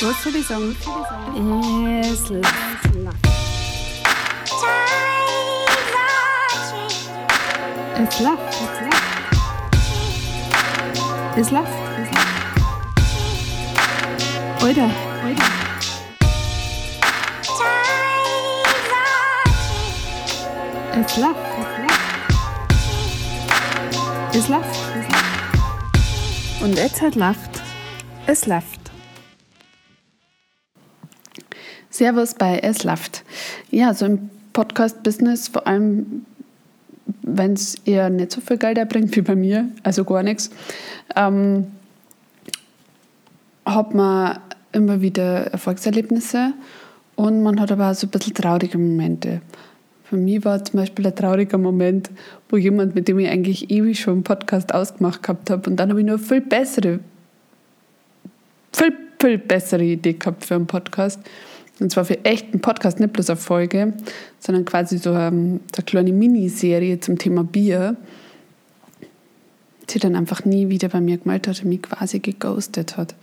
Was soll ich sagen? Es lacht. Es lacht. Es lacht. Alter. Alter. Es lacht. Es lacht. Und jetzt hat lacht. Es lacht. Servus bei Es lacht. Ja, so im Podcast-Business, vor allem wenn es eher nicht so viel Geld erbringt wie bei mir, also gar nichts, ähm, hat man immer wieder Erfolgserlebnisse und man hat aber auch so ein bisschen traurige Momente. Für mich war zum Beispiel ein trauriger Moment, wo jemand, mit dem ich eigentlich ewig schon einen Podcast ausgemacht gehabt habe, und dann habe ich nur viel bessere, viel, viel bessere Idee gehabt für einen Podcast. Und zwar für echten Podcast, nicht bloß eine Folge, sondern quasi so eine, ähm, eine kleine Miniserie zum Thema Bier, die dann einfach nie wieder bei mir gemeldet hat und mich quasi geghostet hat.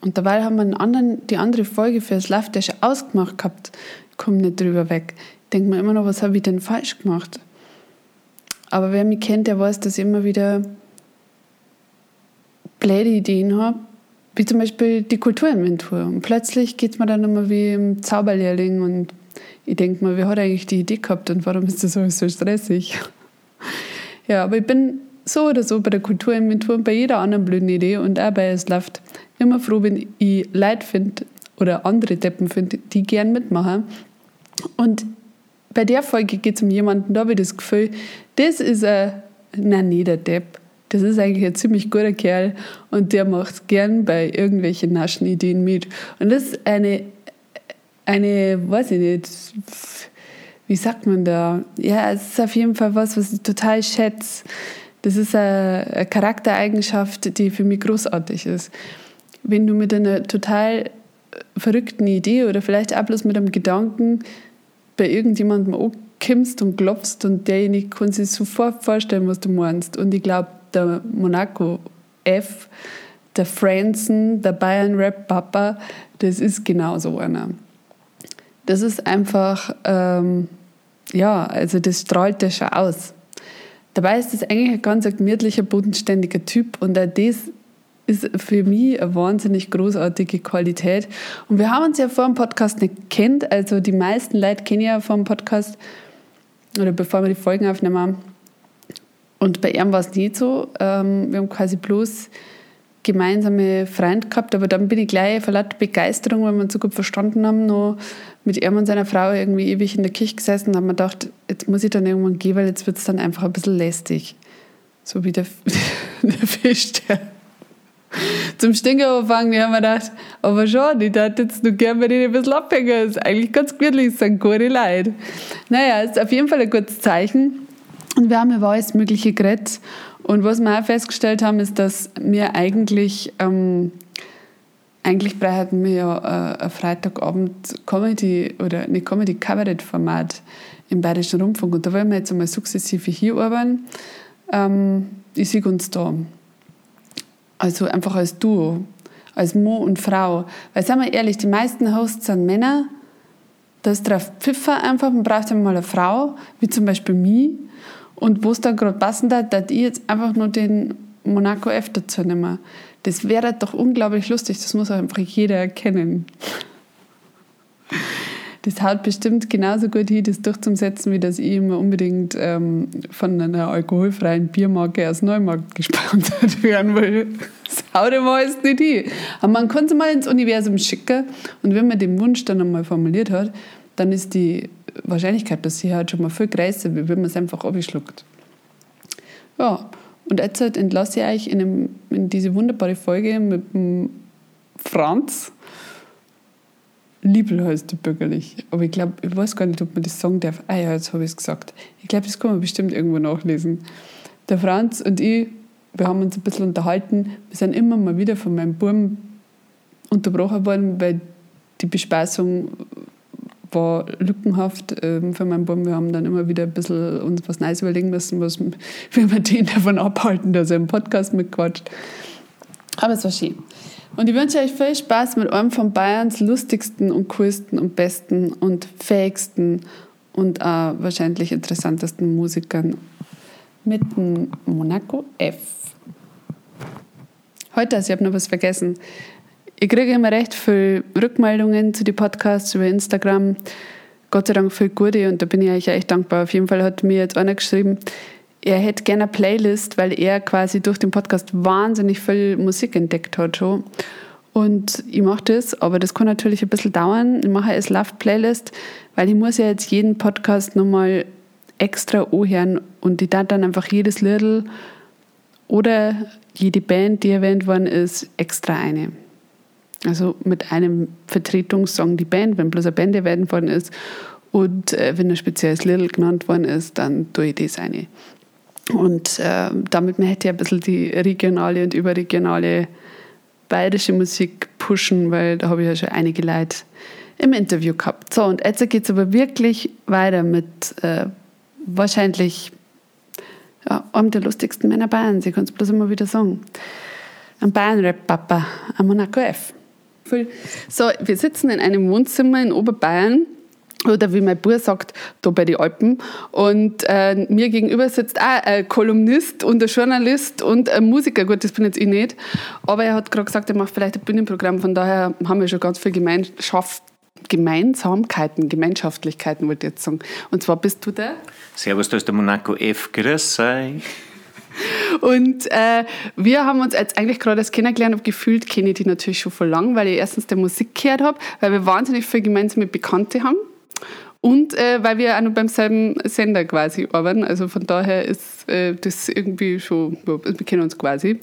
Und dabei haben wir anderen, die andere Folge für das Live Dash ausgemacht gehabt, komme nicht drüber weg. Ich denke mir immer noch, was habe ich denn falsch gemacht? Aber wer mich kennt, der weiß, dass ich immer wieder blöde Ideen habe, wie zum Beispiel die Kulturinventur. Und plötzlich geht es mir dann immer wie im Zauberlehrling und ich denke mir, wer hat eigentlich die Idee gehabt und warum ist das alles so stressig? ja, aber ich bin so oder so bei der Kulturinventur und bei jeder anderen blöden Idee und auch bei Es läuft immer froh, wenn ich Leute finde oder andere Deppen finde, die gern mitmachen. Und bei der Folge geht es um jemanden, da habe ich das Gefühl, das ist ein, nein, nicht der Depp, das ist eigentlich ein ziemlich guter Kerl und der macht gern bei irgendwelchen naschen Ideen mit. Und das ist eine, eine, weiß ich nicht, wie sagt man da? Ja, es ist auf jeden Fall was, was ich total schätze. Das ist eine, Charaktereigenschaft, die für mich großartig ist. Wenn du mit einer total verrückten Idee oder vielleicht auch bloß mit einem Gedanken bei irgendjemandem ankommst und klopfst und derjenige kann sich sofort vorstellen, was du meinst. Und ich glaube, der Monaco F, der Franzen, der Bayern Rap Papa, das ist genau so einer. Das ist einfach, ähm, ja, also das strahlt der schon aus. Dabei ist das eigentlich ein ganz gemütlicher, bodenständiger Typ und auch das ist für mich eine wahnsinnig großartige Qualität. Und wir haben uns ja vor dem Podcast nicht kennt, also die meisten Leute kennen ja vor dem Podcast oder bevor wir die Folgen aufnehmen, und bei ihm war es nicht so. Ähm, wir haben quasi bloß gemeinsame Freunde gehabt, aber dann bin ich gleich vor lauter Begeisterung, weil wir uns so gut verstanden haben, noch mit ihm und seiner Frau irgendwie ewig in der Küche gesessen und haben mir gedacht, jetzt muss ich dann irgendwann gehen, weil jetzt wird es dann einfach ein bisschen lästig. So wie der, der Fisch, der zum Stinken anfangen. Ich habe mir gedacht, aber schon, ich dachte jetzt nur gerne bei denen ein bisschen abhängen. Das ist eigentlich ganz gemütlich, es sind gute Leute. Naja, ist auf jeden Fall ein gutes Zeichen. Und wir haben über alles Mögliche geredet. Und was wir auch festgestellt haben, ist, dass wir eigentlich, ähm, eigentlich brauchten wir ja äh, ein Freitagabend Comedy oder eine Comedy-Kabarett-Format im Bayerischen Rundfunk. Und da wollen wir jetzt einmal sukzessive hier arbeiten. Ähm, ich sehe uns da. Also einfach als Duo, als Mo und Frau. Weil, sagen wir ehrlich, die meisten Hosts sind Männer. Das drauf Pfiffer einfach. Man braucht einmal eine Frau, wie zum Beispiel mich und wo es dann gerade passen hat, dass ich jetzt einfach nur den Monaco F dazu nehme. Das wäre doch unglaublich lustig, das muss einfach jeder erkennen. Das haut bestimmt genauso gut hin, das durchzusetzen, wie dass ich immer unbedingt ähm, von einer alkoholfreien Biermarke aus Neumarkt gesponsert werden will. Das haut immer alles nicht hin. Aber man kann es mal ins Universum schicken und wenn man den Wunsch dann einmal formuliert hat, dann ist die Wahrscheinlichkeit, dass sie halt schon mal viel größer, wie wenn man es einfach abschluckt. Ja, und jetzt halt entlasse ich euch in, einem, in diese wunderbare Folge mit dem Franz. Liebel heißt der bürgerlich. Aber ich glaube, ich weiß gar nicht, ob man das sagen darf. Ah ja, jetzt habe ich es gesagt. Ich glaube, das kann man bestimmt irgendwo nachlesen. Der Franz und ich, wir haben uns ein bisschen unterhalten. Wir sind immer mal wieder von meinem Buben unterbrochen worden, weil die Bespeisung war lückenhaft ähm, für meinen Baum. Wir haben dann immer wieder ein bisschen uns was Neues überlegen müssen, was wir den davon abhalten, dass er im Podcast mitquatscht. Aber es war schön. Und ich wünsche euch viel Spaß mit einem von Bayerns lustigsten und coolsten und besten und fähigsten und auch wahrscheinlich interessantesten Musikern mit dem Monaco F. Heute, also ich habe noch was vergessen. Ich kriege immer recht viele Rückmeldungen zu den Podcasts über Instagram. Gott sei Dank viel gute und da bin ich euch echt dankbar. Auf jeden Fall hat mir jetzt einer geschrieben, er hätte gerne eine Playlist, weil er quasi durch den Podcast wahnsinnig viel Musik entdeckt hat schon. Und ich mache das, aber das kann natürlich ein bisschen dauern. Ich mache als Love-Playlist, weil ich muss ja jetzt jeden Podcast nochmal extra anhören und ich darf dann einfach jedes Little oder jede Band, die erwähnt worden ist, extra eine. Also mit einem Vertretungssong die Band, wenn bloß eine Band erwähnt worden ist und äh, wenn ein spezielles Little genannt worden ist, dann tue ich das eine. Und äh, damit möchte ich ein bisschen die regionale und überregionale bayerische Musik pushen, weil da habe ich ja schon einige Leute im Interview gehabt. So, und jetzt geht es aber wirklich weiter mit äh, wahrscheinlich ja, einem der lustigsten Männer Bayern. Sie können es bloß immer wieder sagen. Ein Bayern-Rap-Papa, ein Monaco F. So, wir sitzen in einem Wohnzimmer in Oberbayern oder wie mein Bruder sagt, da bei den Alpen. Und äh, mir gegenüber sitzt auch ein Kolumnist und ein Journalist und ein Musiker. Gut, das bin jetzt ich nicht. Aber er hat gerade gesagt, er macht vielleicht ein Bühnenprogramm. Von daher haben wir schon ganz viel Gemeinschaft, Gemeinsamkeiten, Gemeinschaftlichkeiten, wollte ich jetzt sagen. Und zwar bist du der? Servus, da ist der Monaco F. Grüß sei. Und äh, wir haben uns jetzt eigentlich gerade erst kennengelernt und gefühlt kenne ich die natürlich schon vor lang, weil ich erstens der Musik gehört habe, weil wir wahnsinnig viel gemeinsame Bekannte haben und äh, weil wir auch noch beim selben Sender quasi arbeiten. Also von daher ist äh, das irgendwie schon, wir kennen uns quasi.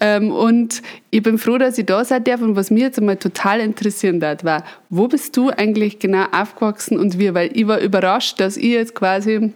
Ähm, und ich bin froh, dass ich da sein darf. Und was mich jetzt einmal total interessieren hat, war, wo bist du eigentlich genau aufgewachsen und wie? Weil ich war überrascht, dass ich jetzt quasi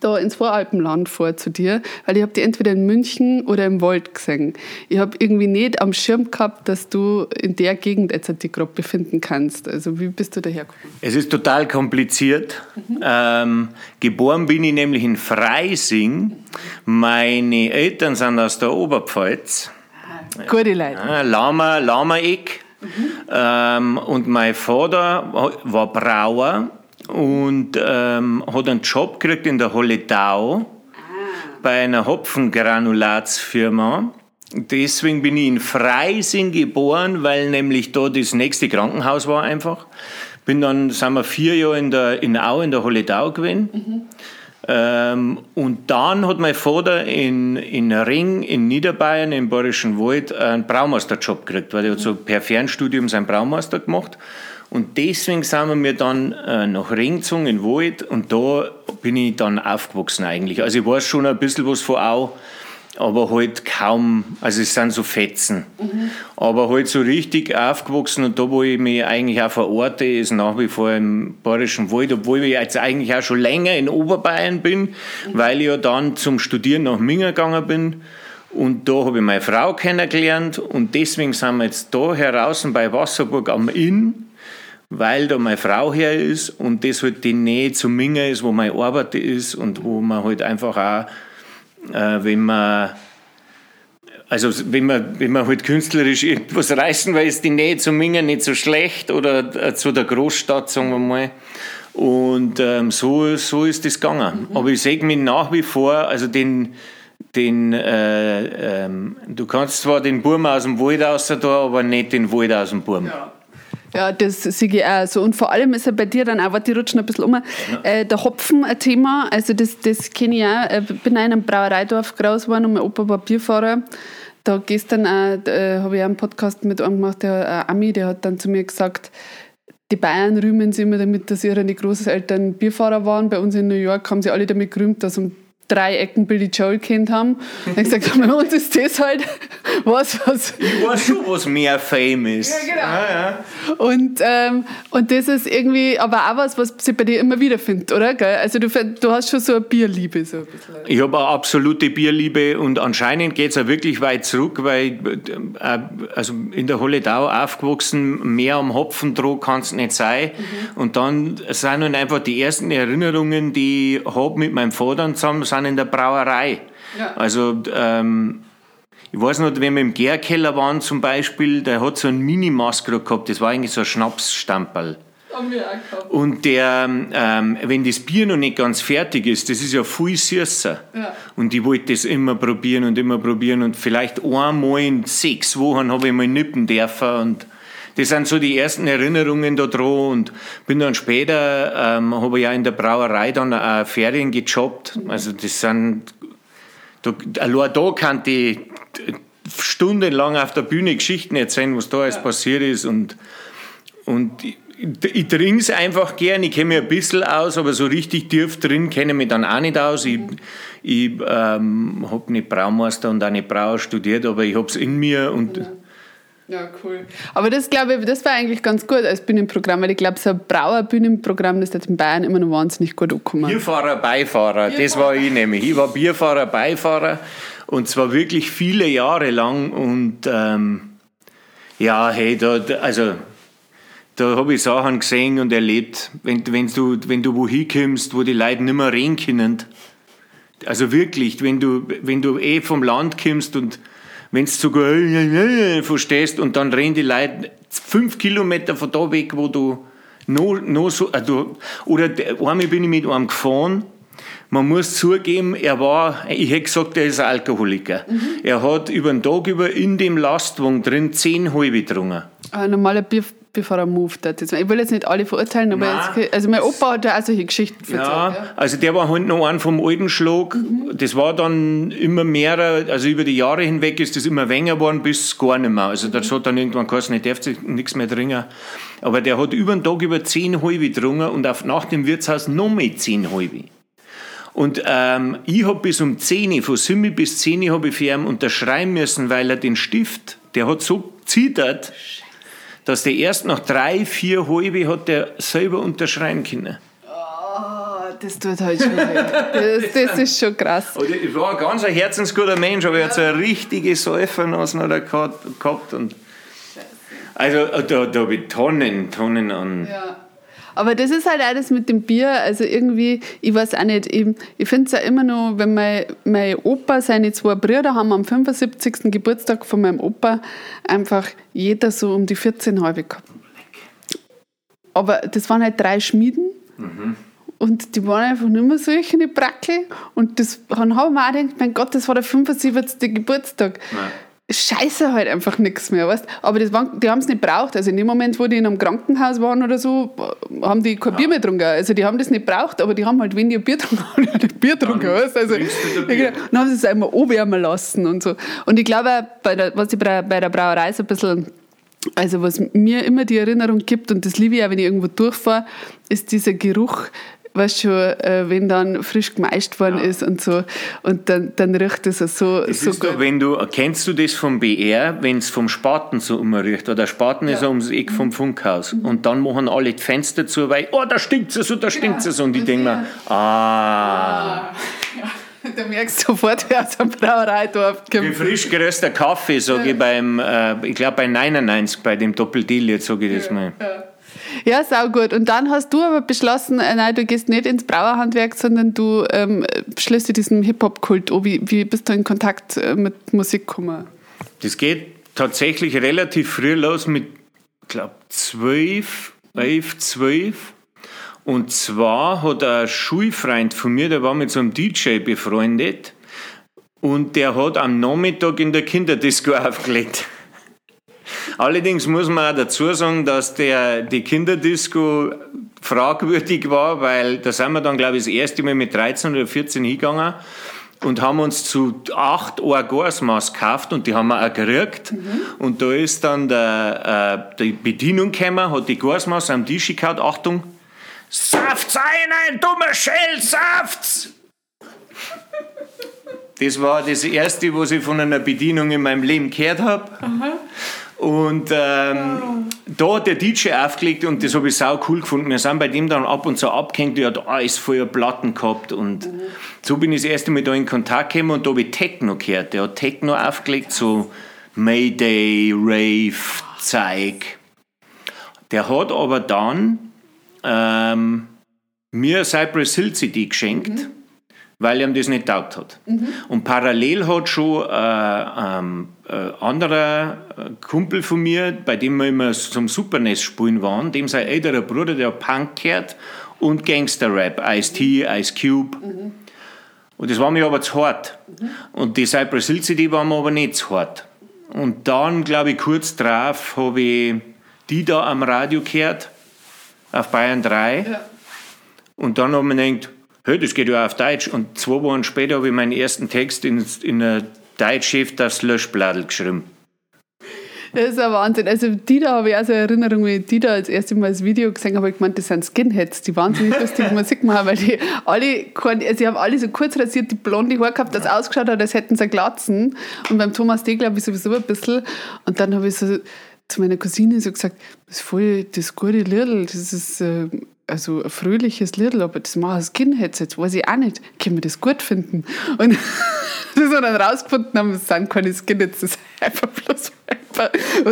da ins Voralpenland vor zu dir, weil ich habe die entweder in München oder im Wald gesehen. Ich habe irgendwie nicht am Schirm gehabt, dass du in der Gegend jetzt dich gerade befinden kannst. Also wie bist du dahergekommen? Es ist total kompliziert. Mhm. Ähm, geboren bin ich nämlich in Freising. Meine Eltern sind aus der Oberpfalz. Ah, gute Leute. Ja, Lama, Lama-Eck. Mhm. Ähm, und mein Vater war Brauer und ähm, hat einen Job gekriegt in der Holledau ah. bei einer Hopfengranulatsfirma. Deswegen bin ich in Freising geboren, weil nämlich da das nächste Krankenhaus war einfach. Bin dann, sind wir vier Jahre in der in Au in der Holledau gewesen. Mhm. Ähm, und dann hat mein Vater in, in Ring in Niederbayern im Bayerischen Wald einen Braumeisterjob gekriegt, weil er hat so per Fernstudium seinen Braumeister gemacht. Und deswegen sind wir dann äh, nach Ring gezogen, in Wald, und da bin ich dann aufgewachsen eigentlich. Also ich weiß schon ein bisschen was von Au, aber halt kaum, also es sind so Fetzen. Mhm. Aber halt so richtig aufgewachsen und da, wo ich mich eigentlich auch verorte, ist nach wie vor im Bayerischen Wald, obwohl ich jetzt eigentlich auch schon länger in Oberbayern bin, mhm. weil ich ja dann zum Studieren nach Minga gegangen bin. Und da habe ich meine Frau kennengelernt und deswegen sind wir jetzt da heraus bei Wasserburg am Inn weil da meine Frau her ist und das halt die Nähe zu Minga ist, wo meine Arbeit ist und wo man halt einfach auch, äh, wenn man also wenn man, wenn man halt künstlerisch irgendwas reißen will, ist die Nähe zu Minga nicht so schlecht oder äh, zu der Großstadt, sagen wir mal. Und ähm, so, so ist das gegangen. Mhm. Aber ich sehe mich nach wie vor, also den, den äh, ähm, du kannst zwar den Burm aus dem Wald aus da, aber nicht den Wald aus dem Burm. Ja. Ja, das sehe ich auch so. Und vor allem ist ja bei dir dann auch, warte, die rutschen ein bisschen um, ja. äh, der Hopfen ein Thema. Also das, das kenne ich auch. Ich bin in einem Brauereidorf groß geworden und mein Opa war Bierfahrer. Da gestern äh, habe ich einen Podcast mit einem gemacht, der äh, Ami, der hat dann zu mir gesagt, die Bayern rühmen sich immer damit, dass ihre Großeltern Bierfahrer waren. Bei uns in New York haben sie alle damit gerühmt, dass um drei Ecken Billy Joel kennt haben. Und ich gesagt, bei uns ist das halt was, was. Ich weiß schon, was mehr Fame ist. Ja, genau. Ah, ja. Und, ähm, und das ist irgendwie aber auch was, was sich bei dir immer wieder findet, oder? Also du, du hast schon so eine Bierliebe. So ein Ich habe eine absolute Bierliebe und anscheinend geht es auch wirklich weit zurück, weil äh, also in der Holledau aufgewachsen, mehr am Hopfendruck kann es nicht sein. Mhm. Und dann sind dann einfach die ersten Erinnerungen, die ich habe mit meinem Vater zusammen, sind in der Brauerei. Ja. Also ähm, ich weiß noch, wenn wir im Gärkeller waren zum Beispiel, der hat so ein Mini-Maskro gehabt, das war eigentlich so ein Schnapsstamperl. Und der, ähm, wenn das Bier noch nicht ganz fertig ist, das ist ja viel süßer. Ja. Und ich wollte das immer probieren und immer probieren. Und vielleicht einmal in sechs Wochen habe ich mal nippen dürfen. Und das sind so die ersten Erinnerungen da dran. Und bin dann später, ähm, habe ich ja in der Brauerei dann auch Ferien gejobbt. Also das sind, da, allein da kann ich stundenlang auf der Bühne Geschichten erzählen, was da alles ja. passiert ist. Und, und ich trinke es einfach gern, ich kenne mich ein bisschen aus, aber so richtig tief drin kenne ich mich dann auch nicht aus. Ich, ich ähm, habe nicht Braumeister und auch nicht Brauer studiert, aber ich habe es in mir und... Ja. Ja, cool. Aber das glaube ich, das war eigentlich ganz gut als Bühnenprogramm, weil ich glaube, so ein Brauer-Bühnenprogramm, das ist in Bayern immer noch wahnsinnig gut angekommen. Bierfahrer, Beifahrer, Bierfahrer. das war ich nämlich. Ich war Bierfahrer, Beifahrer und zwar wirklich viele Jahre lang und ähm, ja, hey, da, also da habe ich Sachen gesehen und erlebt, wenn, wenn, du, wenn du wohin kommst, wo die Leute nicht mehr reden können. Also wirklich, wenn du, wenn du eh vom Land kommst und wenn du sogar verstehst und dann reden die Leute fünf Kilometer von da weg, wo du noch, noch so, also, oder einmal bin ich mit einem gefahren, man muss zugeben, er war, ich hätte gesagt, er ist ein Alkoholiker. Mhm. Er hat über den Tag über in dem Lastwagen drin zehn halbe getrunken. Ein normaler Bier, bevor er moved hat. Ich will jetzt nicht alle verurteilen, aber jetzt, also mein Opa hat ja auch solche Geschichten erzählt. Ja, ja, also der war halt noch ein vom alten Schlag. Mhm. Das war dann immer mehr, also über die Jahre hinweg ist das immer weniger geworden, bis gar nicht mehr. Also das hat dann irgendwann geheißen, ich darf nichts mehr trinken. Aber der hat über den Tag über zehn halbe getrunken und auf, nach dem Wirtshaus noch mehr zehn halbe. Und ähm, ich habe bis um 10, von 7 bis 10 habe ich für ihn unterschreiben müssen, weil er den Stift, der hat so zittert, dass der erst nach drei, vier halbe hat der selber unterschreiben können. Oh, das tut halt schon das, das ist schon krass. Ich war ein ganz herzensguter Mensch, aber er hat so eine richtige Säufernase gehabt. Und also da, da habe ich Tonnen, Tonnen an. Ja. Aber das ist halt alles mit dem Bier. Also irgendwie, ich weiß auch nicht, ich, ich finde es ja immer noch, wenn mein, mein Opa, seine zwei Brüder haben am 75. Geburtstag von meinem Opa einfach jeder so um die 14 halbe gehabt. Aber das waren halt drei Schmieden. Mhm. Und die waren einfach nicht mehr solche Brackel. Und das, dann haben wir auch gedacht, mein Gott, das war der 75. Geburtstag. Nein scheiße halt einfach nichts mehr, weißt Aber das waren, die haben es nicht braucht. Also in dem Moment, wo die in einem Krankenhaus waren oder so, haben die kein ja. Bier mehr getrunken. Also die haben das nicht braucht, aber die haben halt, wenn die ein Bier getrunken haben, Bier getrunken, weißt Also Bier. dann haben sie es einmal anwärmen lassen und so. Und ich glaube, bei der, was ich bei der Brauerei so ein bisschen also was mir immer die Erinnerung gibt, und das liebe ich auch, wenn ich irgendwo durchfahre, ist dieser Geruch weißt schon, äh, wenn dann frisch gemeischt worden ja. ist und so. Und dann, dann riecht es so, das so gut. Doch, wenn du, kennst du das vom BR, wenn es vom Spaten so umriecht? Oder der Spaten ja. ist ums Eck vom Funkhaus. Mhm. Und dann machen alle die Fenster zu, weil, oh, da stinkt es so, da stinkt es so. Und ich denke mir, ah. ah. Da merkst du sofort, wer aus einem Brauereidorf kommt. Wie frisch geröster Kaffee, sage ja. ich beim, äh, ich glaube bei 99, bei dem Doppeldeal, jetzt sage ich das mal. Ja. Sau gut. Und dann hast du aber beschlossen, äh, nein, du gehst nicht ins Brauerhandwerk, sondern du ähm, schließt dir diesen Hip-Hop-Kult an. Wie, wie bist du in Kontakt äh, mit Musik gekommen? Das geht tatsächlich relativ früh los mit, glaube, zwölf, elf, zwölf. Und zwar hat ein Schulfreund von mir, der war mit so einem DJ befreundet und der hat am Nachmittag in der Kinderdisco aufgelegt. Allerdings muss man auch dazu sagen, dass der, die Kinderdisco fragwürdig war, weil da sind wir dann, glaube ich, das erste Mal mit 13 oder 14 hingegangen und haben uns zu acht Orgasmas gekauft und die haben wir auch gekriegt. Mhm. Und da ist dann der, äh, die Bedienung gekommen, hat die Gasmas am Tisch gehabt, Achtung, Saft's ein, ein dummer Schell, Saft's! Das war das Erste, was ich von einer Bedienung in meinem Leben gehört habe. Und ähm, da hat der DJ aufgelegt und das habe ich sau cool gefunden. Wir sind bei dem dann ab und zu abgehängt, der hat alles voller Platten gehabt. Und mhm. so bin ich das erste Mal da in Kontakt gekommen und da habe ich Techno gehört. Der hat Techno aufgelegt, so Mayday, Rave, Zeug. Der hat aber dann ähm, mir Cypress Hill CD geschenkt. Mhm. Weil ihm das nicht taugt hat. Mhm. Und parallel hat schon äh, ähm, äh, anderer Kumpel von mir, bei dem wir immer zum Supernest spielen waren, dem sein älterer Bruder, der Punk gehört und Gangster-Rap, Ice-T, Ice Cube. Mhm. Und das war mir aber zu hart. Mhm. Und die Cypress Hill CD war mir aber nicht zu hart. Und dann, glaube ich, kurz drauf habe ich die da am Radio gehört, auf Bayern 3. Ja. Und dann habe ich mir gedacht, hey, das geht ja auf Deutsch. Und zwei Wochen später habe ich meinen ersten Text in, in der Deutschschrift aufs Löschbladel geschrieben. Das ist ein Wahnsinn. Also die da habe ich auch so Erinnerung, wie ich die da als erstes Mal das Video gesehen habe, ich gemeint, das sind Skinheads, die wahnsinnig lustige Musik machen, weil die alle, also die haben alle so kurz rasiert, die blonde Haare gehabt, das ausgeschaut hat, als hätten sie Glatzen. Und beim Thomas D. glaube ich sowieso ein bisschen. Und dann habe ich so zu meiner Cousine so gesagt, das ist voll das gute Lied, das ist äh, also ein fröhliches Lied, aber das machen Skinheads jetzt, weiß ich auch nicht, können wir das gut finden? Und das wir dann rausgefunden haben, es sind keine Skinheads, das ist einfach bloß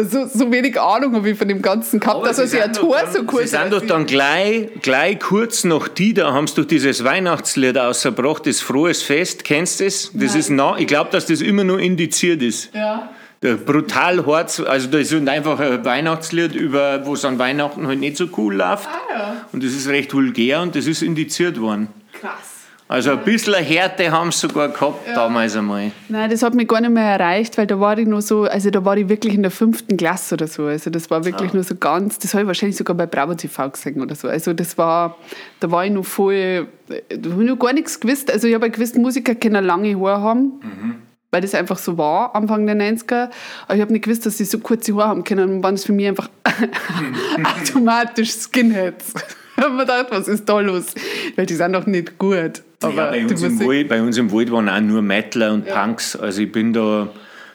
so, so wenig Ahnung habe ich von dem Ganzen gehabt, aber dass sich ein Tor so kurz... Sie sind doch dann gleich, gleich kurz nach die, da haben sie doch dieses Weihnachtslied ausgebracht, das Frohes Fest, kennst du das? das ist nah, ich glaube, dass das immer nur indiziert ist. Ja brutal hart, also das ist einfach ein Weihnachtslied, über, wo es an Weihnachten halt nicht so cool läuft. Ah, ja. Und das ist recht vulgär und das ist indiziert worden. Krass. Also ein bisschen Härte haben sie sogar gehabt ja. damals einmal. Nein, das hat mich gar nicht mehr erreicht, weil da war ich nur so, also da war ich wirklich in der fünften Klasse oder so. Also das war wirklich ja. nur so ganz, das habe ich wahrscheinlich sogar bei Bravo TV gesehen oder so. Also das war, da war ich noch voll, da habe ich noch gar nichts gewusst. Also ich habe gewusst, Musiker können lange Haare haben. Mhm weil das einfach so war, Anfang der 90er. Aber ich habe nicht gewusst, dass sie so kurze Haare haben können. Und waren es für mich einfach automatisch Skinheads. ich habe mir gedacht, was ist da los? Weil die sind doch nicht gut. Aber ja, bei, uns im Wald, bei uns im Wald waren auch nur Metaler und ja. Punks. Also ich bin da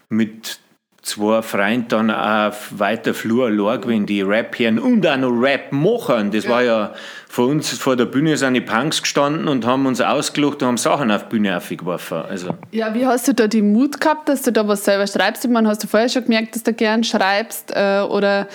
mit zwei Freunden dann auf weiter Flur allein gewesen, die Rap hören und auch noch Rap machen. Das ja. war ja vor uns vor der Bühne sind die Punks gestanden und haben uns ausgelacht und haben Sachen auf die Bühne aufgeworfen. Also. Ja, wie hast du da den Mut gehabt, dass du da was selber schreibst? Ich meine, hast du vorher schon gemerkt, dass du gern schreibst? Äh, oder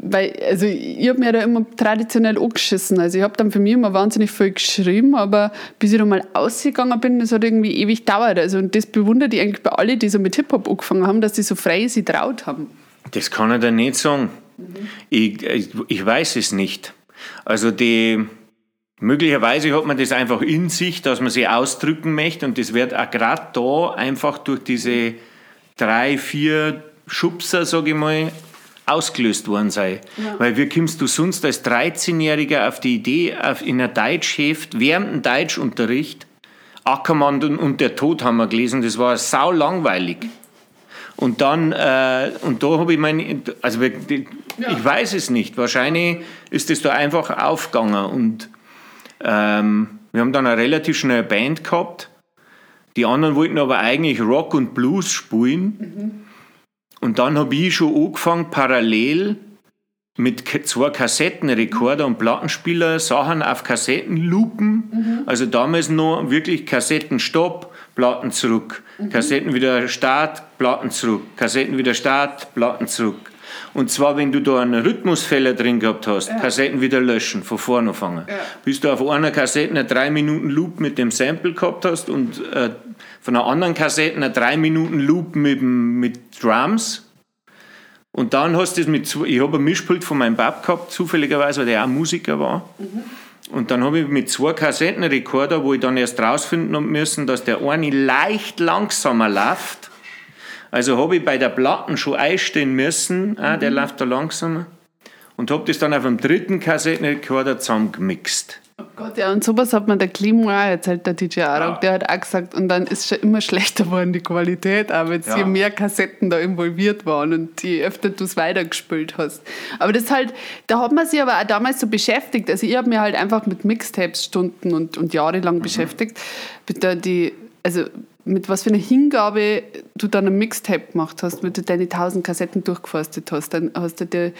weil, also ich habe mir da immer traditionell angeschissen. Also ich habe dann für mich immer wahnsinnig viel geschrieben, aber bis ich da mal ausgegangen bin, das hat irgendwie ewig gedauert. Also und das bewundert ich eigentlich bei allen, die so mit Hip-Hop angefangen haben, dass sie so frei sich traut haben. Das kann ich dir nicht sagen. Mhm. Ich, ich, ich weiß es nicht. Also die, möglicherweise hat man das einfach in sich, dass man sie ausdrücken möchte und das wird auch gerade da einfach durch diese drei, vier Schubser, sage ich mal, ausgelöst worden sein. Ja. Weil wie kommst du sonst als 13-Jähriger auf die Idee, auf, in einer Deutschheft, während dem Deutschunterricht, Ackermann und der Tod haben wir gelesen, das war sau langweilig. Und dann, äh, und da habe ich meine, also ich ja. weiß es nicht, wahrscheinlich ist es da einfach aufgegangen. Und ähm, wir haben dann eine relativ schnelle Band gehabt. Die anderen wollten aber eigentlich Rock und Blues spielen. Mhm. Und dann habe ich schon angefangen, parallel mit zwei Kassettenrekorder und Plattenspieler Sachen auf Kassetten loopen. Mhm. Also damals noch wirklich Kassettenstopp, Platten zurück. Mhm. Kassetten wieder Start, Platten zurück. Kassetten wieder Start, Platten zurück. Und zwar, wenn du da einen Rhythmusfehler drin gehabt hast, ja. Kassetten wieder löschen, von vorne anfangen. Ja. Bis du auf einer Kassette einen 3 Minuten Loop mit dem Sample gehabt hast und äh, von einer anderen Kassette einen 3 Minuten Loop mit, mit Drums. Und dann hast du das mit, ich habe ein Mischpult von meinem Bab gehabt, zufälligerweise, weil der auch Musiker war. Mhm. Und dann habe ich mit zwei Kassettenrekorder, wo ich dann erst rausfinden müssen, dass der eine leicht langsamer läuft also habe ich bei der Platten schon einstehen müssen, mhm. ah, der läuft da langsamer. Und habe das dann auf dem dritten Kassettenrekorder zusammengemixt. Oh Gott, ja, und sowas hat man der Klimo auch erzählt, der DJ Arok, ja. der hat auch gesagt, und dann ist schon immer schlechter geworden, die Qualität, aber jetzt ja. je mehr Kassetten da involviert waren und je öfter du es weitergespielt hast. Aber das halt, da hat man sich aber auch damals so beschäftigt. Also ich habe mir halt einfach mit Mixtapes Stunden und, und jahrelang mhm. beschäftigt. Mit der, die, also mit was für einer Hingabe du dann ein Mixtape gemacht hast, wenn du deine tausend Kassetten durchgeforstet hast. Dann hast du dir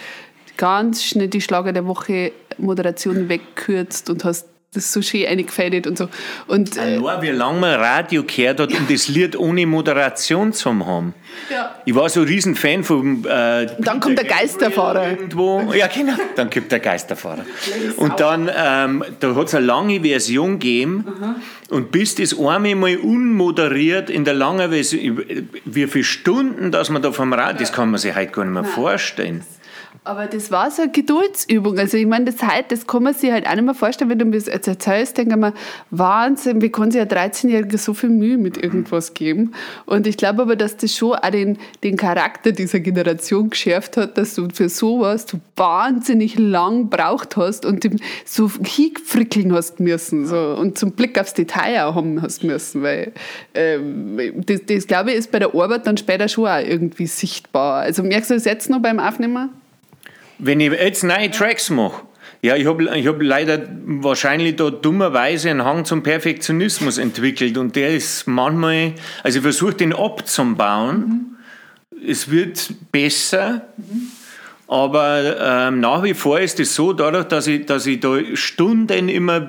ganz schnell die Schlager der Woche Moderation weggekürzt und hast das so schön eingefädelt und so. Und, äh, Allein, wie lange man Radio gehört hat, um das Lied ohne Moderation zu haben. Ja. Ich war so ein Riesenfan von. Äh, dann kommt der Geisterfahrer. Irgendwo. Ja, genau. Dann kommt der Geisterfahrer. Und dann, ähm, da hat es eine lange Version gegeben. Aha. Und bis das einmal mal unmoderiert in der langen Version, wie viele Stunden, dass man da vom Radio, das kann man sich heute gar nicht mehr Nein. vorstellen. Aber das war so eine Geduldsübung. Also ich meine, das, halt, das kann man sich halt auch nicht mehr vorstellen, wenn du mir das erzählst, denke ich mir, Wahnsinn, wie kann sich ein 13-Jähriger so viel Mühe mit irgendwas geben? Und ich glaube aber, dass das schon auch den, den Charakter dieser Generation geschärft hat, dass du für sowas du wahnsinnig lang braucht hast und so hingefrickeln hast müssen so, und zum Blick aufs Detail auch haben hast müssen, weil ähm, das, das, glaube ich, ist bei der Arbeit dann später schon auch irgendwie sichtbar. Also merkst du das jetzt noch beim Aufnehmen? Wenn ich jetzt neue Tracks mache, ja, ich habe ich hab leider wahrscheinlich da dummerweise einen Hang zum Perfektionismus entwickelt und der ist manchmal, also ich versuche den abzubauen. Mhm. Es wird besser, mhm. aber ähm, nach wie vor ist es so, dadurch, dass ich, dass ich da Stunden immer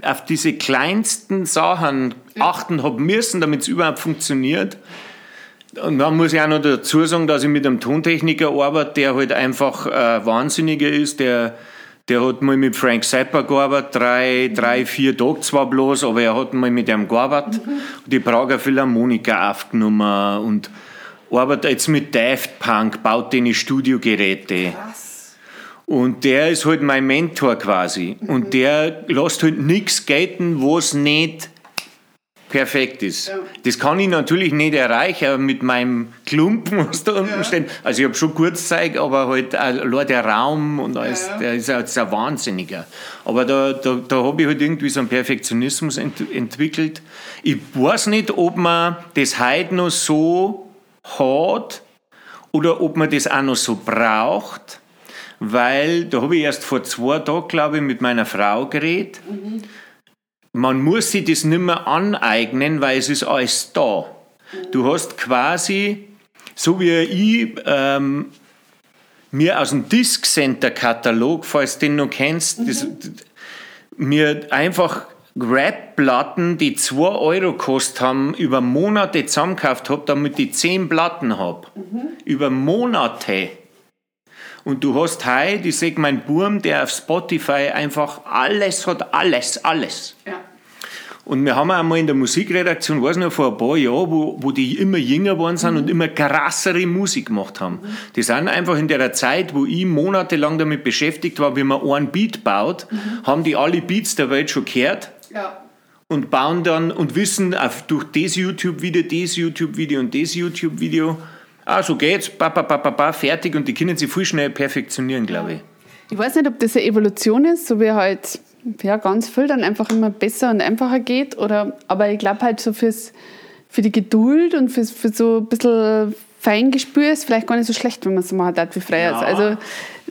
auf diese kleinsten Sachen achten habe müssen, damit es überhaupt funktioniert, und dann muss ich auch noch dazu sagen, dass ich mit einem Tontechniker arbeite, der halt einfach äh, wahnsinniger ist, der der hat mal mit Frank Zappa gearbeitet, drei, drei, vier Tage zwar bloß, aber er hat mal mit ihm gearbeitet. Mhm. Die Prager Philharmoniker aufgenommen und arbeitet jetzt mit Daft Punk, baut denen Studiogeräte. Krass. Und der ist halt mein Mentor quasi. Mhm. Und der lässt halt nichts gelten, was nicht perfekt ist. Ja. Das kann ich natürlich nicht erreichen mit meinem Klumpen, was da unten ja. steht. Also ich habe schon Kurzzeit, aber halt allein der Raum und alles, ja. der ist jetzt ein Wahnsinniger. Aber da, da, da habe ich halt irgendwie so einen Perfektionismus ent entwickelt. Ich weiß nicht, ob man das heute noch so hat oder ob man das auch noch so braucht, weil da habe ich erst vor zwei Tagen, glaube ich, mit meiner Frau geredet. Mhm man muss sich das nicht mehr aneignen, weil es ist alles da. Du hast quasi, so wie ich ähm, mir aus dem Disc Center Katalog, falls du den noch kennst, mhm. das, mir einfach Rap-Platten, die 2 Euro gekostet haben, über Monate zusammengekauft habe, damit ich 10 Platten habe. Mhm. Über Monate. Und du hast heute, ich sehe mein Burm, der auf Spotify einfach alles hat, alles, alles. Ja. Und wir haben einmal in der Musikredaktion, weiß noch, vor ein paar Jahren, wo, wo die immer jünger geworden sind mhm. und immer krassere Musik gemacht haben. Mhm. Die sind einfach in der Zeit, wo ich monatelang damit beschäftigt war, wie man einen Beat baut, mhm. haben die alle Beats der Welt schon gehört. Ja. Und bauen dann und wissen auf, durch das YouTube-Video, das YouTube-Video und das YouTube-Video, ah, so geht's, ba, ba, ba, ba, ba, fertig und die können sich viel schnell perfektionieren, glaube ich. Ich weiß nicht, ob das eine Evolution ist, so wie halt ja, ganz viel dann einfach immer besser und einfacher geht. Oder, aber ich glaube halt so fürs, für die Geduld und für, für so ein bisschen Feingespür ist vielleicht gar nicht so schlecht, wenn man es so macht wie frei ja. Also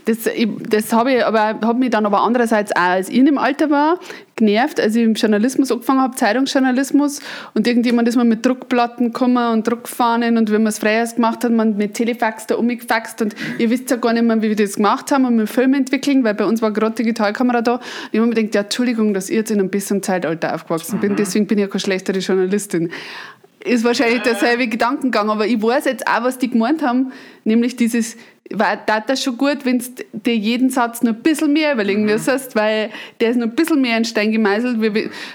das, das habe ich aber habe mich dann aber andererseits auch, als ich in dem Alter war, genervt, als ich im Journalismus angefangen habe, Zeitungsjournalismus und irgendjemand ist mal mit Druckplatten gekommen und Druckfahnen und wenn man es freies gemacht hat, man mit Telefax da umgefaxt und ihr wisst ja gar nicht mehr, wie wir das gemacht haben und mit Film entwickeln, weil bei uns war gerade Digitalkamera da. Und ich habe mir gedacht, ja, Entschuldigung, dass ich jetzt in einem besseren Zeitalter aufgewachsen bin, mhm. deswegen bin ich ja keine schlechtere Journalistin. Ist wahrscheinlich derselbe Gedankengang, aber ich weiß jetzt auch, was die gemeint haben, nämlich dieses, war das schon gut, wenn du dir jeden Satz noch ein bisschen mehr überlegen mhm. müsstest, weil der ist noch ein bisschen mehr in Stein gemeißelt,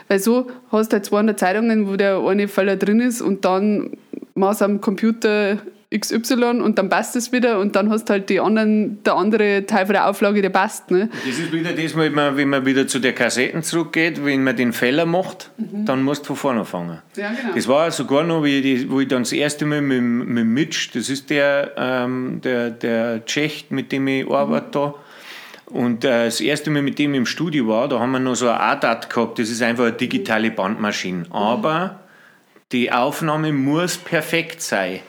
weil so hast du halt 200 Zeitungen, wo der eine Faller drin ist und dann machst du am Computer XY und dann passt es wieder und dann hast du halt die anderen, der andere Teil von der Auflage, der passt. Ne? Das ist wieder das, wenn man, wenn man wieder zu der Kassetten zurückgeht, wenn man den Fehler macht, mhm. dann musst du von vorne anfangen. Ja, genau. Das war sogar noch, wie ich, wo ich dann das erste Mal mit, mit Mitch, das ist der, ähm, der, der Tschech, mit dem ich arbeite mhm. da, und äh, das erste Mal mit dem im Studio war, da haben wir noch so ein ADAT gehabt, das ist einfach eine digitale Bandmaschine. Aber die Aufnahme muss perfekt sein.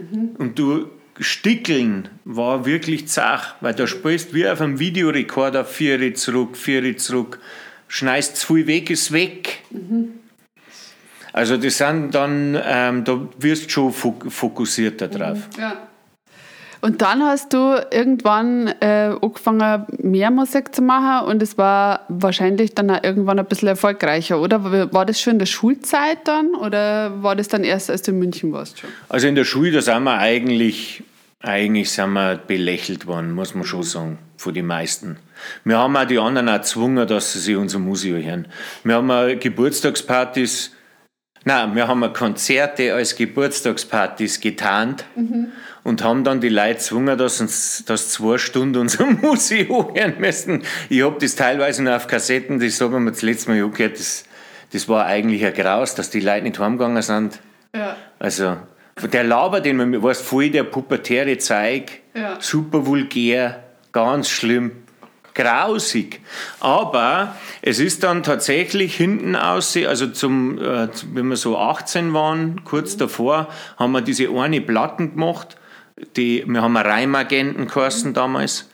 Mhm. Und du Stickeln war wirklich zach, weil da spielst wie auf einem Videorekorder vier zurück, vier zurück, schneist zu viel weg, ist weg. Mhm. Also das sind dann, ähm, da wirst du schon fokussierter drauf. Mhm. Ja. Und dann hast du irgendwann äh, angefangen, mehr Musik zu machen und es war wahrscheinlich dann auch irgendwann ein bisschen erfolgreicher, oder? War das schon in der Schulzeit dann oder war das dann erst, als du in München warst schon? Also in der Schule, da sind wir eigentlich, eigentlich sind wir belächelt worden, muss man schon sagen, von den meisten. Wir haben auch die anderen auch gezwungen, dass sie sich unsere Musik hören. Wir haben auch Geburtstagspartys, nein, wir haben Konzerte als Geburtstagspartys getarnt. Mhm und haben dann die Leute gezwungen, dass uns dass zwei Stunden unsere Musik hören müssen. Ich habe das teilweise noch auf Kassetten, das haben wir das letzte Mal gehört, das, das war eigentlich ein Graus, dass die Leute nicht heimgegangen sind. Ja. Also, der Laber, den man, weißt voll der pubertäre Zeig, ja. super vulgär, ganz schlimm, grausig. Aber es ist dann tatsächlich hinten aus, also zum, äh, wenn wir so 18 waren, kurz davor, haben wir diese eine Platten gemacht die, wir haben einen Reimagenten geheißen damals.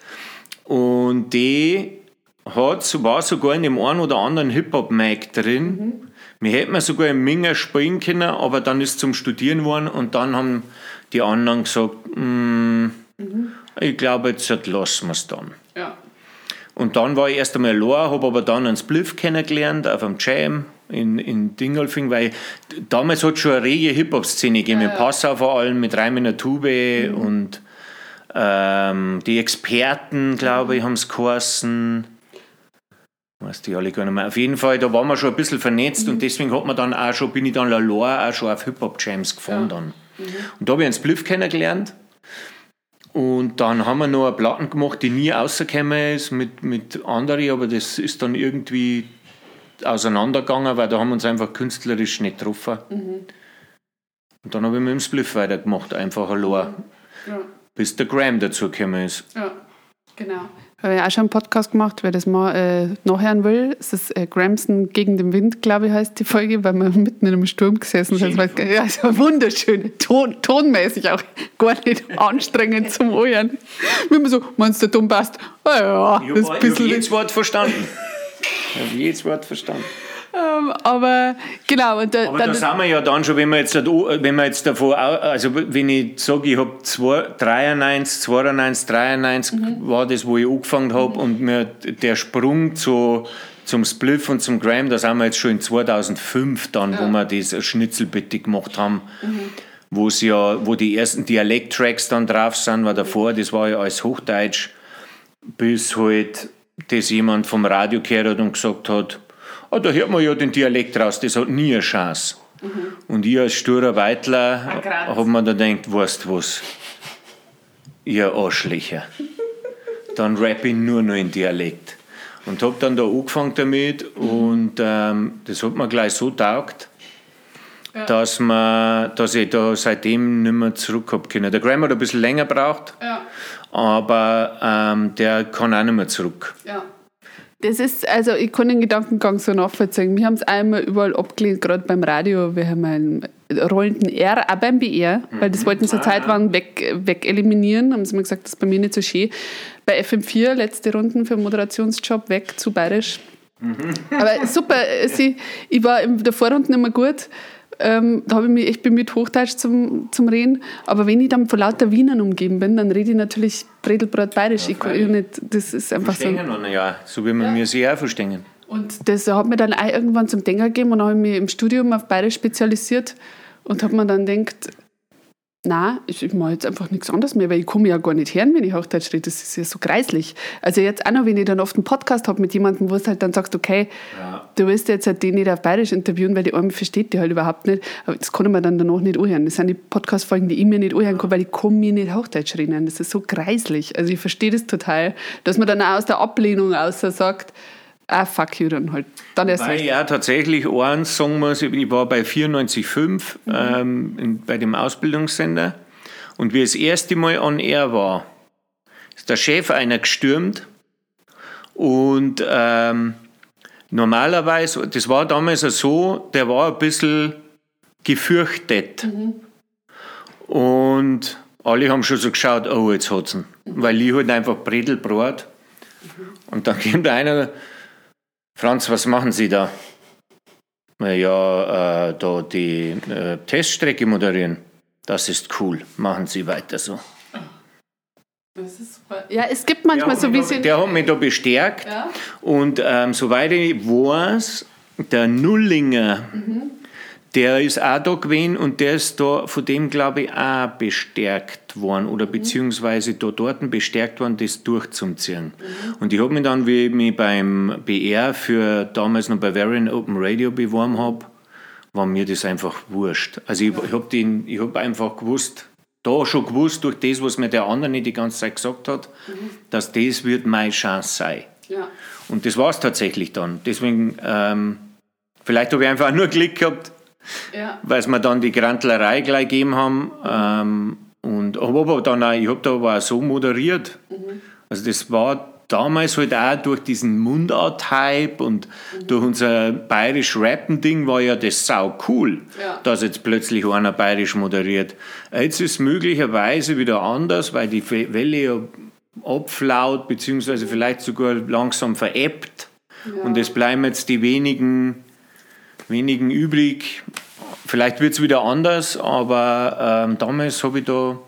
Und die hat, war sogar in dem einen oder anderen Hip-Hop-Mic drin. Mhm. Wir hätten sogar im Minger spielen können, aber dann ist zum Studieren geworden und dann haben die anderen gesagt, mhm. ich glaube, jetzt lassen wir es dann. Ja. Und dann war ich erst einmal allein, habe aber dann einen Spliff kennengelernt auf einem Jam in, in Dingolfing, weil damals hat es schon eine rege Hip-Hop-Szene gegeben, ja, ja. mit Passau vor allem, mit Reim in der Tube mhm. und ähm, die Experten, glaube ich, haben es geheißen. Weiß die alle gar nicht mehr. Auf jeden Fall, da waren wir schon ein bisschen vernetzt mhm. und deswegen hat man dann auch schon, bin ich dann allein auch schon auf Hip-Hop-Jams gefahren ja. dann. Mhm. Und da habe ich einen Spliff kennengelernt. Und dann haben wir noch eine Platten gemacht, die nie rausgekommen ist mit, mit anderen, aber das ist dann irgendwie auseinandergegangen, weil da haben wir uns einfach künstlerisch nicht getroffen. Mhm. Und dann habe ich mit dem Spliff weitergemacht, einfach allein. Ja. Bis der Graham dazu gekommen ist. Ja, genau. Habe ich auch schon einen Podcast gemacht, wer das mal äh, nachhören will. Es ist äh, Gramson gegen den Wind, glaube ich, heißt die Folge, weil wir mitten in einem Sturm gesessen sind. Ja, es war wunderschön. Ton, tonmäßig auch gar nicht anstrengend zum Ohren. Wie man so, meinst du, dumm passt? Ah, ja, ich habe hab jedes Wort verstanden. Ich habe jedes Wort verstanden. Ähm, aber genau. Und da, aber dann, da sind wir ja dann schon, wenn wir jetzt, wenn wir jetzt davor, also wenn ich sage, ich habe 93, 92, 93 mhm. war das, wo ich angefangen habe mhm. und mir der Sprung zu, zum Spliff und zum Graham, da sind wir jetzt schon in 2005 dann, ja. wo wir das Schnitzelbitte gemacht haben. Mhm. Wo ja, wo die ersten Dialekt-Tracks dann drauf sind, weil davor, das war ja alles Hochdeutsch, bis halt das jemand vom Radio gehört hat und gesagt hat, oh, da hört man ja den Dialekt raus, das hat nie eine Chance. Mhm. Und ich als sturer Weitler habe mir da gedacht, weißt du was, ihr Arschlöcher. dann rappe ich nur noch in Dialekt. Und habe dann da angefangen damit mhm. und ähm, das hat mir gleich so taugt, ja. dass, man, dass ich da seitdem nicht mehr zurück können. Der Graham hat ein bisschen länger braucht. Ja aber ähm, der kann auch nicht mehr zurück. Ja. Das ist, also ich kann den Gedankengang so nachvollziehen. Wir haben es einmal überall abgelehnt, gerade beim Radio. Wir haben einen rollenden R, auch beim BR, mhm. weil das wollten sie ah. Zeit lang weg, weg eliminieren. Haben sie mir gesagt, das ist bei mir nicht so schön. Bei FM4, letzte Runden für Moderationsjob, weg zu bayerisch. Mhm. Aber super, sie, ich war in der Vorrunde immer gut. Ähm, da habe ich mich echt bemüht, Hochdeutsch zum, zum Reden. Aber wenn ich dann von lauter Wienern umgeben bin, dann rede ich natürlich Bredelbrot bayerisch. Ja, ich, ich nicht, das ist einfach verstehen so. ja, so wie man ja. mir sie auch verstehen. Und das hat mir dann auch irgendwann zum Denker gegeben und habe mich im Studium auf bayerisch spezialisiert und habe mir dann gedacht, Nein, ich, ich mache jetzt einfach nichts anderes mehr, weil ich komme ja gar nicht hören, wenn ich Hochdeutsch rede. Das ist ja so kreislich. Also jetzt auch noch, wenn ich dann oft einen Podcast habe mit jemandem, wo du halt dann sagst, okay, ja. du willst jetzt halt den nicht auf Bayerisch interviewen, weil die Arme versteht die halt überhaupt nicht. Aber das kann mir dann danach nicht anhören. Das sind die Podcast-Folgen, die ich mir nicht anhören kann, weil ich komme mir nicht Hochdeutsch reden. Das ist so kreislich. Also ich verstehe das total, dass man dann auch aus der Ablehnung außer sagt, ah, fuck you dann halt. Dann erst Weil ja tatsächlich eins sagen muss, ich war bei 94.5 mhm. ähm, bei dem Ausbildungssender und wie das erste Mal on air war, ist der Chef einer gestürmt und ähm, normalerweise, das war damals so, der war ein bisschen gefürchtet. Mhm. Und alle haben schon so geschaut, oh, jetzt hat's ihn. Mhm. Weil ich halt einfach Bredelbrot. Mhm. Und dann kommt einer, Franz, was machen Sie da? Ja, äh, da die äh, Teststrecke moderieren. Das ist cool. Machen Sie weiter so. Das ist super. Ja, es gibt manchmal der so wie sie. Der hat mich da bestärkt. Ja. Und ähm, soweit ich weiß, der Nullinger, mhm. Der ist auch da gewesen und der ist da von dem, glaube ich, auch bestärkt worden oder mhm. beziehungsweise da dort bestärkt worden, das durchzuziehen. Mhm. Und ich habe mich dann, wie ich mich beim BR für damals noch Bavarian Open Radio beworben habe, war mir das einfach wurscht. Also ich, ich habe hab einfach gewusst, da schon gewusst, durch das, was mir der andere nicht die ganze Zeit gesagt hat, mhm. dass das wird meine Chance sein. Ja. Und das war es tatsächlich dann. Deswegen, ähm, vielleicht habe ich einfach nur Glück gehabt, ja. weil mir dann die Grantlerei gleich gegeben haben. Ähm, und aber dann auch, ich habe da aber auch so moderiert. Mhm. Also das war damals halt auch durch diesen Mundart-Hype und mhm. durch unser bayerisch Rappen-Ding war ja das sau cool, ja. dass jetzt plötzlich einer bayerisch moderiert. Jetzt ist es möglicherweise wieder anders, weil die Welle ja abflaut, beziehungsweise vielleicht sogar langsam veräppt. Ja. Und es bleiben jetzt die wenigen, wenigen übrig. Vielleicht wird es wieder anders, aber ähm, damals habe ich da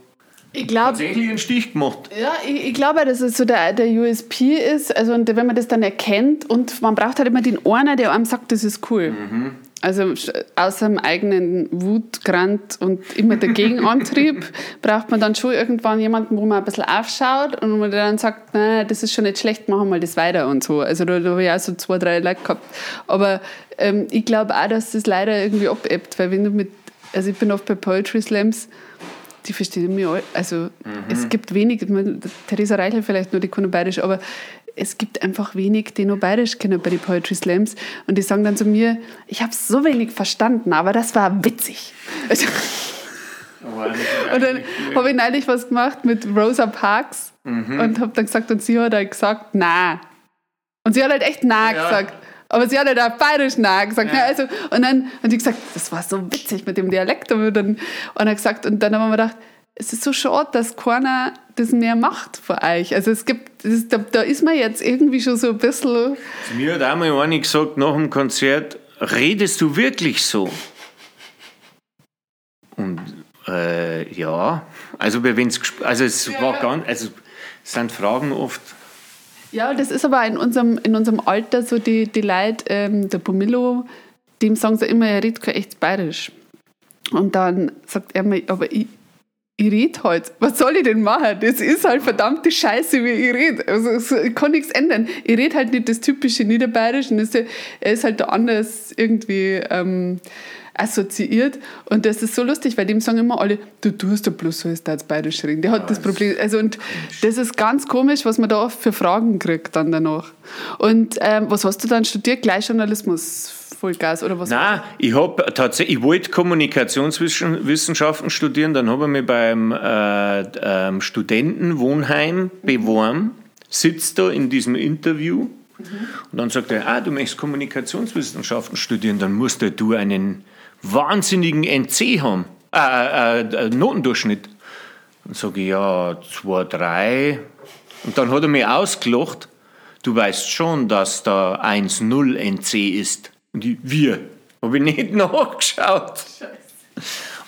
ich glaub, tatsächlich einen Stich gemacht. Ja, ich, ich glaube, dass es so der, der USP ist. Also, und wenn man das dann erkennt und man braucht halt immer den einer, der einem sagt, das ist cool. Mhm. Also aus seinem eigenen Wutgrant und immer der Gegenantrieb braucht man dann schon irgendwann jemanden, wo man ein bisschen aufschaut und wo man dann sagt, nein, das ist schon nicht schlecht, machen wir das weiter und so. Also da, da habe ich auch so zwei, drei Leute gehabt. Aber ähm, ich glaube auch, dass das leider irgendwie abebbt, weil wenn du mit, also ich bin oft bei Poetry Slams, die verstehen mich alle. Also mhm. es gibt wenig, Theresa Reichel vielleicht nur, die kann bayerisch, aber es gibt einfach wenig, die nur bayerisch kennen bei den Poetry Slams. Und die sagen dann zu mir, ich habe so wenig verstanden, aber das war witzig. und dann habe ich neulich was gemacht mit Rosa Parks mhm. und habe dann gesagt, und sie hat halt gesagt, na. Und sie hat halt echt na ja. gesagt. Aber sie hat halt auch bayerisch nah gesagt. Ja. Also, und dann hat sie gesagt, das war so witzig mit dem Dialekt. Und dann, und hat gesagt, und dann haben wir gedacht, es ist so schade, dass keiner das mehr macht für euch. Also es gibt, das, da, da, ist man jetzt irgendwie schon so ein bisschen... Mir hat einmal einer gesagt, nach dem Konzert, redest du wirklich so? Und äh, ja, also, wenn's, also es ja, war ganz, also es sind Fragen oft... Ja, das ist aber in unserem, in unserem Alter so die, die Leute, ähm, der Pomillo, dem sagen sie immer, er redet kein echt bayerisch. Und dann sagt er mir, aber ich, ich rede halt. Was soll ich denn machen? Das ist halt verdammte Scheiße, wie ich rede. Also, ich kann nichts ändern. Ich rede halt nicht das typische Niederbayerische. Er ist halt da anders irgendwie ähm, assoziiert. Und das ist so lustig, weil dem sagen immer alle, du tust ja bloß so, ist als bayerisch reden. Der hat ja, das Problem. Also, und das ist ganz komisch, was man da oft für Fragen kriegt dann danach. Und ähm, was hast du dann studiert? Gleichjournalismus Vollgas oder was? Nein, ich habe tatsächlich, ich wollte Kommunikationswissenschaften studieren, dann habe ich mich beim äh, äh, Studentenwohnheim beworben, sitzt da in diesem Interview mhm. und dann sagt er, ah, du möchtest Kommunikationswissenschaften studieren, dann musst du einen wahnsinnigen NC haben, äh, äh, äh, Notendurchschnitt. Dann sage ich, ja, 2, 3. Und dann hat er mich ausgelacht, du weißt schon, dass da 1-0 NC ist. Und ich, wir. Habe ich nicht nachgeschaut.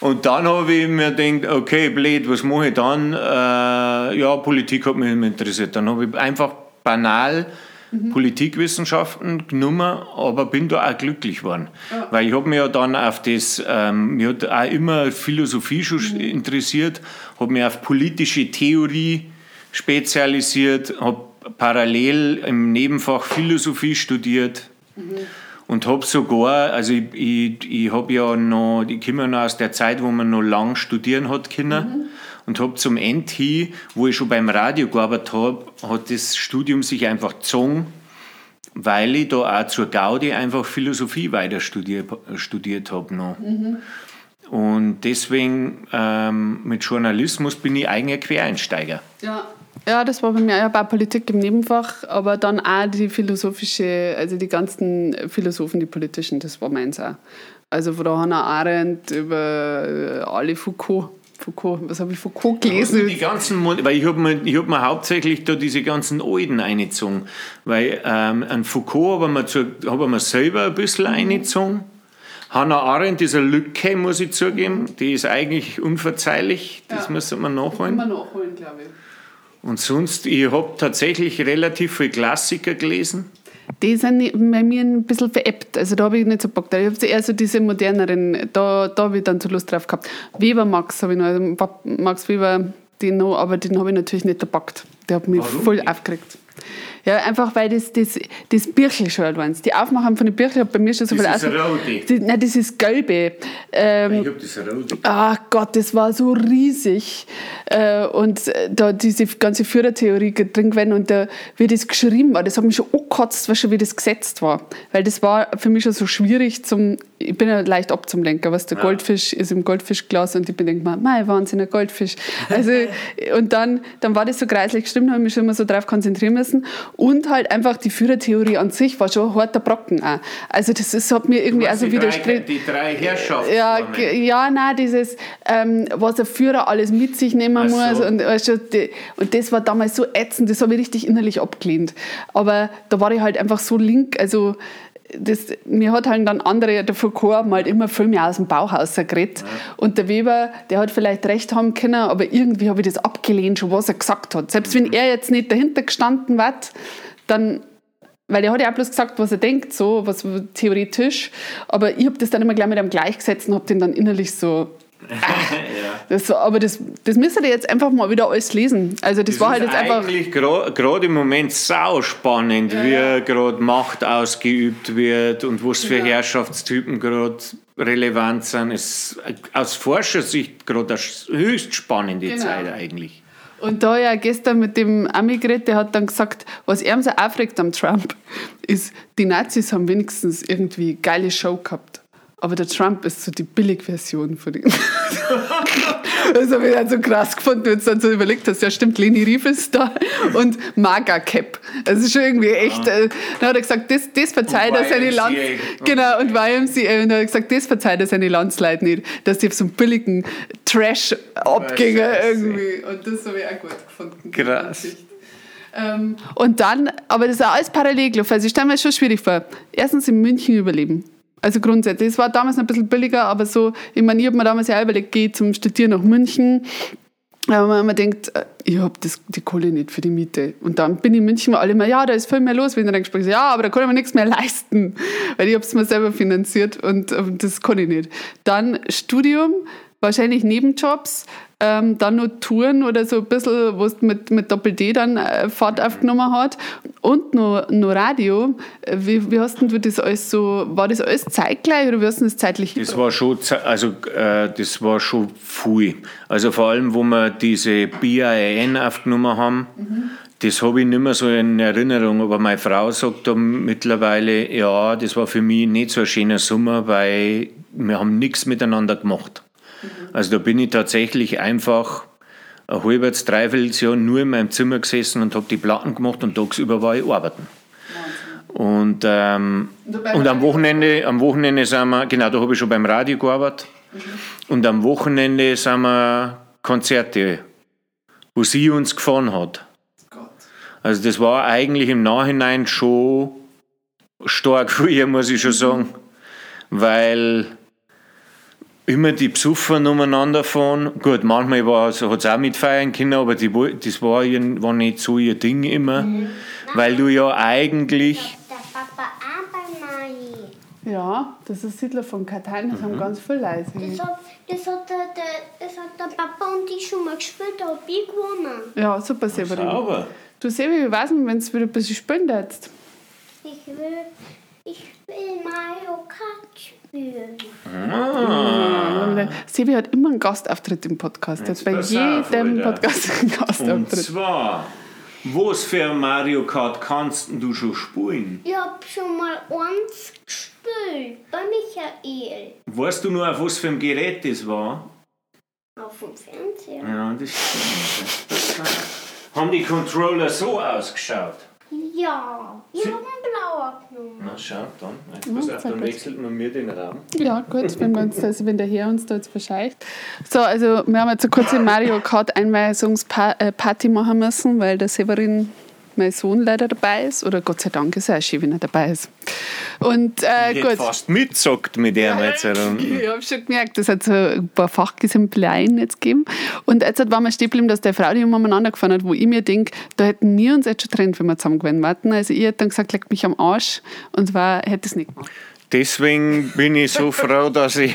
Und dann habe ich mir gedacht, okay, blöd, was mache ich dann? Äh, ja, Politik hat mich interessiert. Dann habe ich einfach banal mhm. Politikwissenschaften genommen, aber bin da auch glücklich geworden. Ja. Weil ich habe mich ja dann auf das, ähm, mir hat auch immer Philosophie schon mhm. interessiert, habe mich auf politische Theorie spezialisiert, habe parallel im Nebenfach Philosophie studiert. Mhm und habe sogar, also ich, ich, ich habe ja noch, ich komme ja noch aus der Zeit, wo man noch lang studieren hat können mhm. und habe zum End hin, wo ich schon beim Radio gearbeitet habe, hat das Studium sich einfach gezogen, weil ich da auch zur Gaudi einfach Philosophie weiter studiert, studiert habe noch. Mhm. Und deswegen ähm, mit Journalismus bin ich eigentlich ein Quereinsteiger. Ja. Ja, das war bei mir ja bei Politik im Nebenfach, aber dann auch die philosophische, also die ganzen Philosophen, die politischen, das war meins auch. Also von der Hannah Arendt über äh, alle Foucault. Foucault, was habe ich Foucault gelesen? Die ganzen, weil ich habe mir, hab mir hauptsächlich da diese ganzen Alten eingezogen. Weil ähm, an Foucault habe ich, mir hab ich mir selber ein bisschen mhm. eingezogen. Hannah Arendt ist eine Lücke, muss ich zugeben. Die ist eigentlich unverzeihlich. Das ja. müsste man nachholen. Das muss man nachholen, glaube ich. Und sonst, ich habe tatsächlich relativ viel Klassiker gelesen. Die sind bei mir ein bisschen veräppt. Also da habe ich nicht so Bock drauf. Ich habe eher so diese moderneren, da, da habe ich dann so Lust drauf gehabt. Weber Max habe ich noch, also Max Weber, den noch, aber den habe ich natürlich nicht gepackt. Der hat mich Warum? voll aufgeregt. Ja, einfach weil das, das, das Birchel schon allein. Die Aufmachung von den Birchel hat bei mir schon so das viel Das ist Die, nein, das ist gelbe. Ähm, ich hab das rote. Ach Gott, das war so riesig. Äh, und da diese ganze Führertheorie drin gewesen und da, wie das geschrieben war, das hat mich schon angekotzt, was schon wie das gesetzt war. Weil das war für mich schon so schwierig zum, ich bin ja leicht abzumlenken, was der ja. Goldfisch ist im Goldfischglas und ich bin denke mal, mein Wahnsinn, ein Goldfisch. Also, und dann, dann war das so kreislich geschrieben, habe ich mich schon immer so drauf konzentrieren müssen. Und halt einfach die Führertheorie an sich war schon ein harter Brocken auch. Also das ist, hat mir irgendwie also widerstrebt. Die drei Herrschaften. Ja, ja, nein, dieses, ähm, was der Führer alles mit sich nehmen so. muss. Und, also, die, und das war damals so ätzend, das habe ich richtig innerlich abgelehnt. Aber da war ich halt einfach so link, also das, mir hat halt dann andere, der Foucault halt immer viel mehr aus dem Bauhaus geredet. Ja. Und der Weber, der hat vielleicht recht haben können, aber irgendwie habe ich das abgelehnt, schon was er gesagt hat. Selbst wenn er jetzt nicht dahinter gestanden wäre, dann weil er hat ja auch bloß gesagt, was er denkt, so, was theoretisch. Aber ich habe das dann immer gleich mit einem gleichgesetzt und habe den dann innerlich so ja. das, aber das, das müsst ihr jetzt einfach mal wieder alles lesen. Also das, das war halt jetzt einfach. eigentlich gerade im Moment sau spannend, ja. wie gerade Macht ausgeübt wird und was für ja. Herrschaftstypen gerade relevant sind. Es ist aus Forschersicht gerade eine höchst spannende genau. Zeit eigentlich. Und da ja gestern mit dem Ami geredet, der hat dann gesagt, was er so aufregt am Trump, ist, die Nazis haben wenigstens irgendwie geile Show gehabt. Aber der Trump ist so die Billigversion von ihm. das habe ich dann so krass gefunden, wenn du dann so überlegt hast, ja stimmt, Leni Rief ist da und Maga Cap. Das ist schon irgendwie echt. Ja. Äh, dann hat er gesagt, das, das verzeiht er seine Lands... Genau, und YMCA. Und dann hat er gesagt, das verzeiht er seine Landsleute nicht, dass die auf so einen billigen Trash abgingen irgendwie. Und das habe ich auch gut gefunden. Krass. Ähm, und dann, aber das ist auch alles parallel gelaufen. Also ich stelle mir das schon schwierig vor. Erstens in München überleben. Also grundsätzlich. Es war damals ein bisschen billiger, aber so, ich meine, ich habe mir damals ja überlegt, gehe zum Studieren nach München. Aber man denkt, äh, ich habe die Kohle nicht für die Miete. Und dann bin ich in München, alle immer, ja, da ist viel mehr los. Wenn ich dann gesprochen ja, aber da kann ich mir nichts mehr leisten, weil ich habe es mir selber finanziert und, und das kann ich nicht. Dann Studium, wahrscheinlich Nebenjobs, ähm, dann nur Touren oder so ein bisschen, wo es mit, mit Doppel-D dann äh, Fahrt aufgenommen hat und nur, nur Radio. Äh, wie, wie hast du das alles so, war das alles zeitgleich oder wie hast du das zeitlich Das war schon, also äh, das war schon viel. Also vor allem, wo wir diese BIN aufgenommen haben, mhm. Das habe ich nicht mehr so in Erinnerung, aber meine Frau sagt da mittlerweile, ja, das war für mich nicht so ein schöner Sommer, weil wir haben nichts miteinander gemacht. Also da bin ich tatsächlich einfach ein halbes, dreiviertel Jahr nur in meinem Zimmer gesessen und habe die Platten gemacht und tagsüber war ich arbeiten. Und, ähm, und am Wochenende, am Wochenende sind wir, genau, da habe ich schon beim Radio gearbeitet. Mhm. Und am Wochenende sind wir Konzerte, wo sie uns gefahren hat. Also das war eigentlich im Nachhinein schon stark für ihr, muss ich schon sagen. Weil immer die Besucher umeinander fahren. Gut, manchmal hat es auch mitfeiern können, aber die, das war, war nicht so ihr Ding immer, mhm. weil du ja eigentlich... Ja, das ist Siedler von Katain, das mhm. haben ganz viele Leute. Das hat, das, hat der, das hat der Papa und ich schon mal gespielt, da habe ich gewonnen. Ja, super, Severin. Sauber. Du, Severin, wie weiß man, wenn du wieder ein bisschen spielen darfst? Ich will, ich will Mario Kart spielen. Ah. Sebi hat immer einen Gastauftritt im Podcast. Jetzt bei jedem Podcast einen Gastauftritt. Und zwar, was für Mario Kart kannst du schon spielen? Ich habe schon mal eins gespielt, bei Michael. Weißt du nur, auf was für ein Gerät das war? Auf dem Fernseher. Ja, das stimmt. Haben die Controller so ausgeschaut? Ja, ich habe einen blauer genommen. Na schau, dann. Jetzt pass auf, dann wechselt man mir den Raum. Ja, gut, wenn, wir uns das, wenn der Herr uns da jetzt verscheißt. So, also wir haben jetzt eine kurze Mario Kart Einweisungsparty machen müssen, weil der Severin mein Sohn leider dabei ist. Oder Gott sei Dank ist er schön, wenn er dabei ist. Und äh, Ich gut. fast mitzockt mit dem jetzt. herum. Ich habe schon gemerkt, es hat so ein paar Fachgesimpeleien jetzt gegeben. Und jetzt war mir stehen dass der Frau die umeinander gefahren hat, wo ich mir denke, da hätten wir uns jetzt schon getrennt, wenn wir zusammen gewesen wären. Also ich hätte dann gesagt, leck mich am Arsch und zwar hätte es nicht gemacht. Deswegen bin ich so froh, dass ich.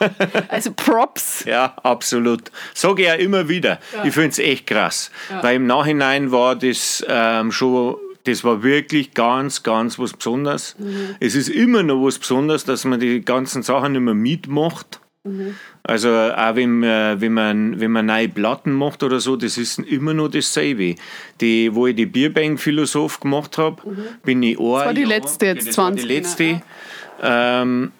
Also Props. Ja, absolut. Sage ich ja immer wieder. Ich finde es echt krass. Weil im Nachhinein war das ähm, schon, das war wirklich ganz, ganz was Besonderes. Es ist immer noch was Besonderes, dass man die ganzen Sachen nicht mehr mitmacht. Also auch wenn man, wenn, man, wenn man neue Platten macht oder so, das ist immer noch dasselbe. Die, wo ich die Bierbank-Philosoph gemacht habe, bin ich ein war die Jahr- letzte jetzt, das war die 20, letzte. Ähm,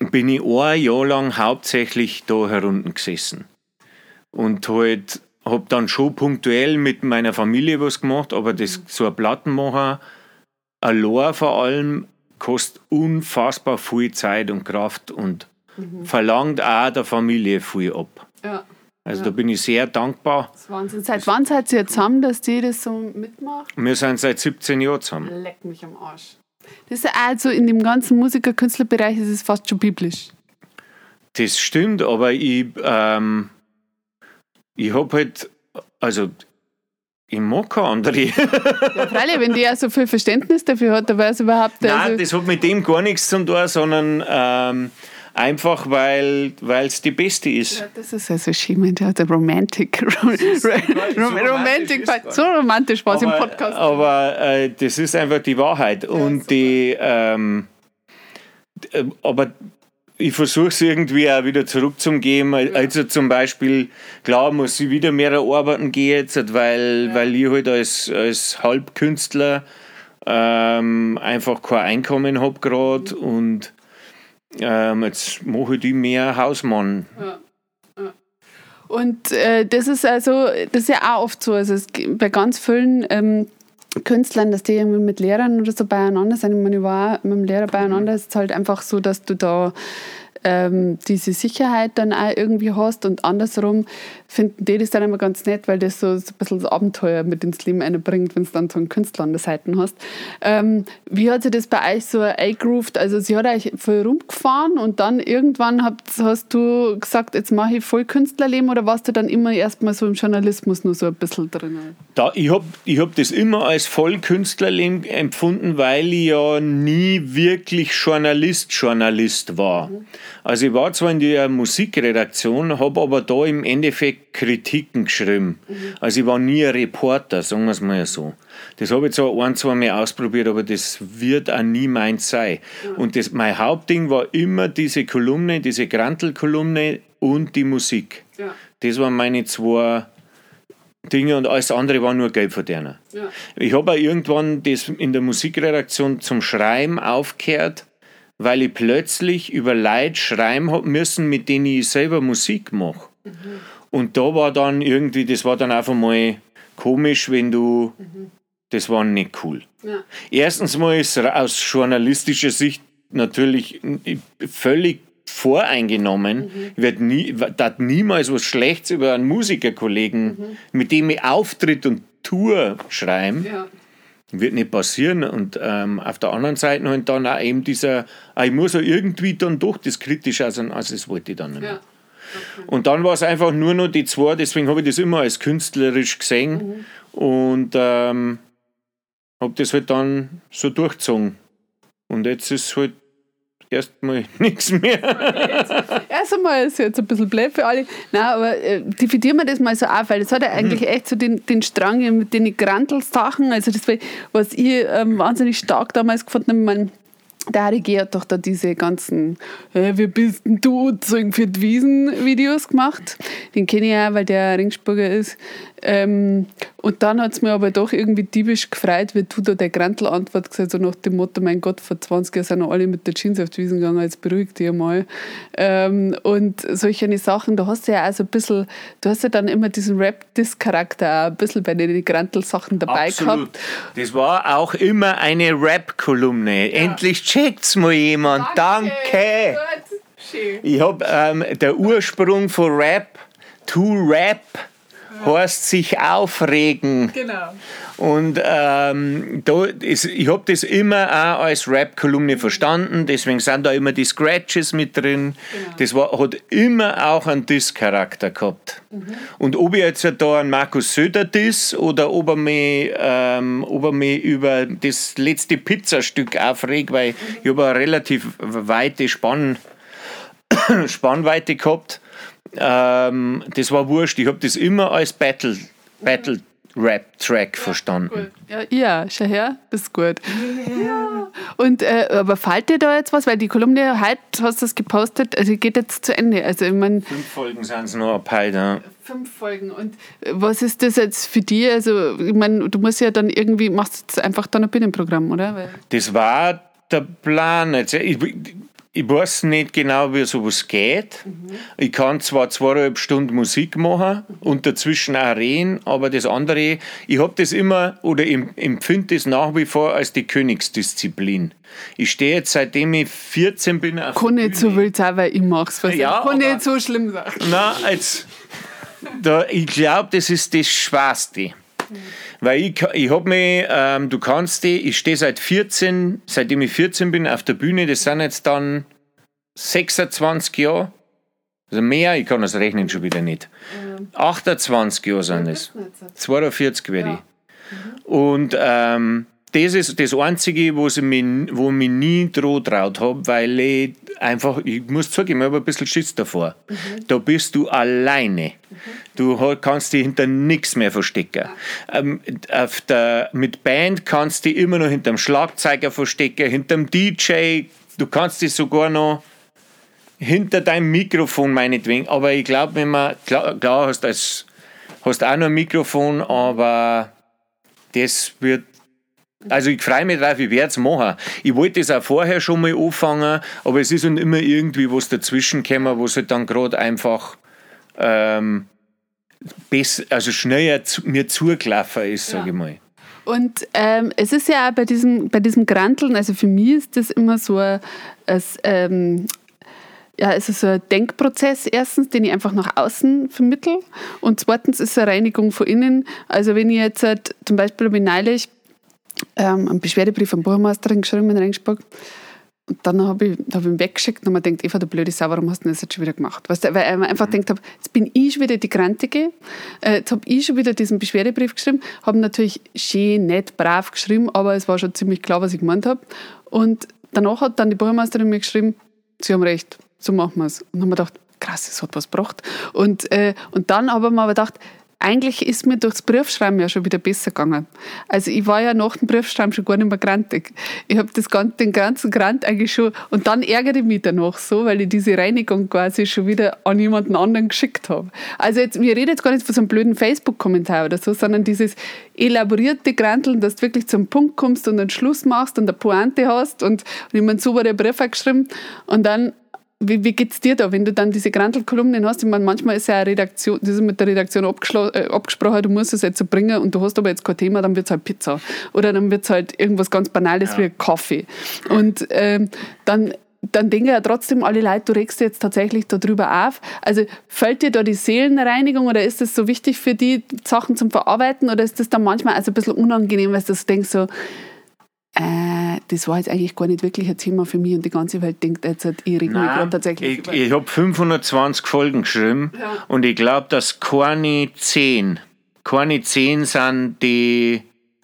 bin ich ein Jahr lang hauptsächlich da herunten gesessen. Und halt, hab dann schon punktuell mit meiner Familie was gemacht, aber das, so ein Plattenmacher, allein vor allem, kostet unfassbar viel Zeit und Kraft und verlangt auch der Familie viel ab. Ja, Also da bin ich sehr dankbar. das ist Wahnsinn. Seit wann seid ihr zusammen, dass die das so mitmacht? Wir sind seit 17 Jahren zusammen. Leck mich am Arsch. Das ist ja auch so, in dem ganzen Musiker-Künstlerbereich ist es fast schon biblisch. Das stimmt, aber ich, ähm, ich hab halt, also ich mag keine andere. Ja, freilich, wenn die ja so viel Verständnis dafür hat, dann weiß überhaupt... Nein, also, das hat mit dem gar nichts zu tun, sondern ähm, einfach, weil es die beste ist. das ist also schön, mein der Romantic. Romantic. ist So romantisch war es im aber Podcast. aber äh, das ist einfach die Wahrheit. Und die, ähm, äh, aber ich versuche es irgendwie auch wieder zurückzugeben. Also zum Beispiel, klar muss ich wieder mehr arbeiten gehen jetzt, weil, weil ich halt als, als Halbkünstler ähm, einfach kein Einkommen habe gerade und ähm, jetzt mache ich die mehr Hausmann. Und äh, das ist also, das ist ja auch oft so. Also es, bei ganz vielen ähm, Künstlern, dass die irgendwie mit Lehrern oder so beieinander sind. Ich meine, ich war mit dem Lehrer beieinander. Es ist halt einfach so, dass du da ähm, diese Sicherheit dann auch irgendwie hast und andersrum finden die das dann immer ganz nett, weil das so, so ein bisschen das Abenteuer mit ins Leben einbringt, wenn du dann so einen Künstler an der Seite hast. Ähm, wie hat sich das bei euch so eingegroovt? Also sie hat euch voll rumgefahren und dann irgendwann habt, hast du gesagt, jetzt mache ich voll Künstlerleben oder warst du dann immer erstmal so im Journalismus nur so ein bisschen drin? Da, ich habe ich hab das immer als Vollkünstlerleben empfunden, weil ich ja nie wirklich Journalist, Journalist war. Also ich war zwar in der Musikredaktion, habe aber da im Endeffekt Kritiken geschrieben. Also ich war nie ein Reporter, sagen wir es mal so. Das habe ich zwar ein, zwei Mal ausprobiert, aber das wird auch nie meins sein. Und das, mein Hauptding war immer diese Kolumne, diese Grantel-Kolumne und die Musik. Ja. Das waren meine zwei Dinge und alles andere war nur Geldverdiener. Ja. Ich habe auch irgendwann das in der Musikredaktion zum Schreiben aufgehört, weil ich plötzlich über Leute schreiben habe müssen, mit denen ich selber Musik mache. Und da war dann irgendwie, das war dann einfach mal komisch, wenn du, das war nicht cool. Ja. Erstens mal ist aus journalistischer Sicht natürlich völlig voreingenommen. Ich werde nie, dat niemals was Schlechtes über einen Musikerkollegen, mit dem ich Auftritt und Tour schreiben. Ja. Wird nicht passieren. Und ähm, auf der anderen Seite halt dann auch eben dieser, ah, ich muss ja irgendwie dann doch das kritisch aussehen, also das wollte ich dann nicht mehr. Ja. Und dann war es einfach nur noch die zwei, deswegen habe ich das immer als künstlerisch gesehen und ähm, habe das halt dann so durchgezogen. Und jetzt ist halt erstmal nichts mehr. Erst einmal ist jetzt ein bisschen blöd für alle. Nein, aber äh, dividieren wir das mal so auf, weil das hat ja eigentlich echt so den, den Strang mit den Grantels-Sachen. Also das, war, was ich ähm, wahnsinnig stark damals gefunden habe, ich mein, der Harry G. hat doch da diese ganzen äh, Wie bist denn du? Für die Wiesen-Videos gemacht. Den kenne ich auch, weil der Ringsburger ist. Ähm, und dann hat es mir aber doch irgendwie diebisch gefreut, wie du da der Grantl-Antwort gesagt so nach dem Motto, mein Gott, vor 20 Jahren sind noch alle mit der Jeans auf die Wiesen gegangen, jetzt beruhig dich mal. Ähm, und solche Sachen, da hast du ja auch so ein bisschen, du hast ja dann immer diesen Rap-Diss-Charakter auch ein bisschen bei den Grantl-Sachen dabei gehabt. Das war auch immer eine Rap-Kolumne. Endlich checkt's mal jemand. Danke. Schön. Ich habe ähm, der Ursprung von Rap, to Rap heißt sich aufregen. Genau. Und ähm, da ist, ich habe das immer auch als Rap-Kolumne verstanden, deswegen sind da immer die Scratches mit drin. Genau. Das war, hat immer auch einen Diss-Charakter gehabt. Mhm. Und ob ich jetzt da einen Markus Söder diss oder ob er mich, ähm, ob er mich über das letzte Pizzastück aufregt, weil ich habe eine relativ weite Spann, Spannweite gehabt. Ähm, das war wurscht. Ich habe das immer als Battle, Battle Rap-Track verstanden. Ja, ja, schau her, das ist gut. Ja. Und, äh, aber fällt dir da jetzt was? Weil die Kolumne, heute hast du das gepostet, also geht jetzt zu Ende. Also ich meine, Fünf Folgen sind es noch ab heute. ja. fünf Folgen. Und äh, was ist das jetzt für dich? Also ich meine, du musst ja dann irgendwie, machst jetzt einfach dann ein Bühnenprogramm, oder? Weil, Das war der Plan. Jetzt, ich, ich weiß nicht genau, wie sowas geht. Ich kann zwar zweieinhalb Stunden Musik machen und dazwischen auch reden, aber das andere, ich habe das immer oder empfinde das nach wie vor als die Königsdisziplin. Ich stehe jetzt seitdem ich 14 bin auf kann nicht so wild sein, weil ich mach's. Weißt du? Ja, kann aber- nicht so schlimm sein. Na, jetzt, da, ich glaube, das ist das Schwerste. Weil ich, ich habe mich, ähm, du kannst die, ich stehe seit 14, seitdem ich 14 bin auf der Bühne, das sind jetzt dann 26 Jahre, also mehr, ich kann das rechnen schon wieder nicht. 28 Jahre sind es. 42 werde ich. Und ähm, das ist das Einzige, wo, sie mich, wo mich nie droh traut habe, weil ich einfach, ich muss zugeben, ich habe ein bisschen Schiss davor. Da bist du alleine. Du ha- kannst dich hinter nichts mehr verstecken. Auf der, mit Band kannst du dich immer noch hinterm Schlagzeuger verstecken, hinterm DJ. Du kannst dich sogar noch hinter deinem Mikrofon meinetwegen. Aber ich glaube, wenn man, klar, klar hast als hast auch noch ein Mikrofon, aber das wird. Also ich freue mich drauf, ich werde es machen. Ich wollte das auch vorher schon mal anfangen, aber es ist dann immer irgendwie was dazwischen gekommen, wo es halt dann gerade einfach ähm, besser, also schneller zu, mir zugelaufen ist, sage ich mal. Und ähm, es ist ja auch bei diesem, bei diesem Granteln, also für mich ist das immer so ein, es, ähm, ja, es ist so ein Denkprozess, erstens, den ich einfach nach außen vermittle. Und zweitens ist es eine Reinigung von innen. Also wenn ich jetzt halt, zum Beispiel ich neulich ähm, einen Beschwerdebrief an die Buchmeisterin geschrieben in Regensburg. Und dann habe ich, hab ich ihn weggeschickt und man denkt, Eva, du blöde Sau, warum hast du das jetzt schon wieder gemacht? Weißt du, weil ich mir einfach gedacht habe, jetzt bin ich schon wieder die Grantige, äh, jetzt habe ich schon wieder diesen Beschwerdebrief geschrieben, habe natürlich schön, nett, brav geschrieben, aber es war schon ziemlich klar, was ich gemeint habe. Und danach hat dann die Buchmeisterin mir geschrieben, sie haben recht, so machen wir es. Und dann haben wir gedacht, krass, es hat was gebracht. Und, äh, und dann habe ich mir aber gedacht, eigentlich ist mir durchs Briefschreiben ja schon wieder besser gegangen. Also ich war ja nach dem Briefschreiben schon gar nicht mehr grantig. Ich habe ganze, den ganzen Grant eigentlich schon und dann ärgere ich mich danach so, weil ich diese Reinigung quasi schon wieder an jemanden anderen geschickt habe. Also jetzt, wir reden jetzt gar nicht von so einem blöden Facebook-Kommentar oder so, sondern dieses elaborierte Granteln, dass du wirklich zum Punkt kommst und einen Schluss machst und eine Pointe hast und, und jemand so der Brief geschrieben und dann wie, wie geht es dir da, wenn du dann diese Grantelkolumnen hast? Ich meine, manchmal ist ja eine Redaktion, das ist mit der Redaktion äh, abgesprochen, du musst es jetzt so bringen und du hast aber jetzt kein Thema, dann wird es halt Pizza. Oder dann wird es halt irgendwas ganz Banales wie Kaffee. Und ähm, dann, dann denken ja trotzdem alle Leute, du regst jetzt tatsächlich darüber auf. Also fällt dir da die Seelenreinigung oder ist das so wichtig für die Sachen zum Verarbeiten oder ist das dann manchmal also ein bisschen unangenehm, weil du denkst so, äh, das war jetzt eigentlich gar nicht wirklich ein Thema für mich und die ganze Welt denkt jetzt, halt, ich reg mich gerade tatsächlich ich, über. ich habe 520 Folgen geschrieben und ich glaube, dass keine 10, keine 10 sind, die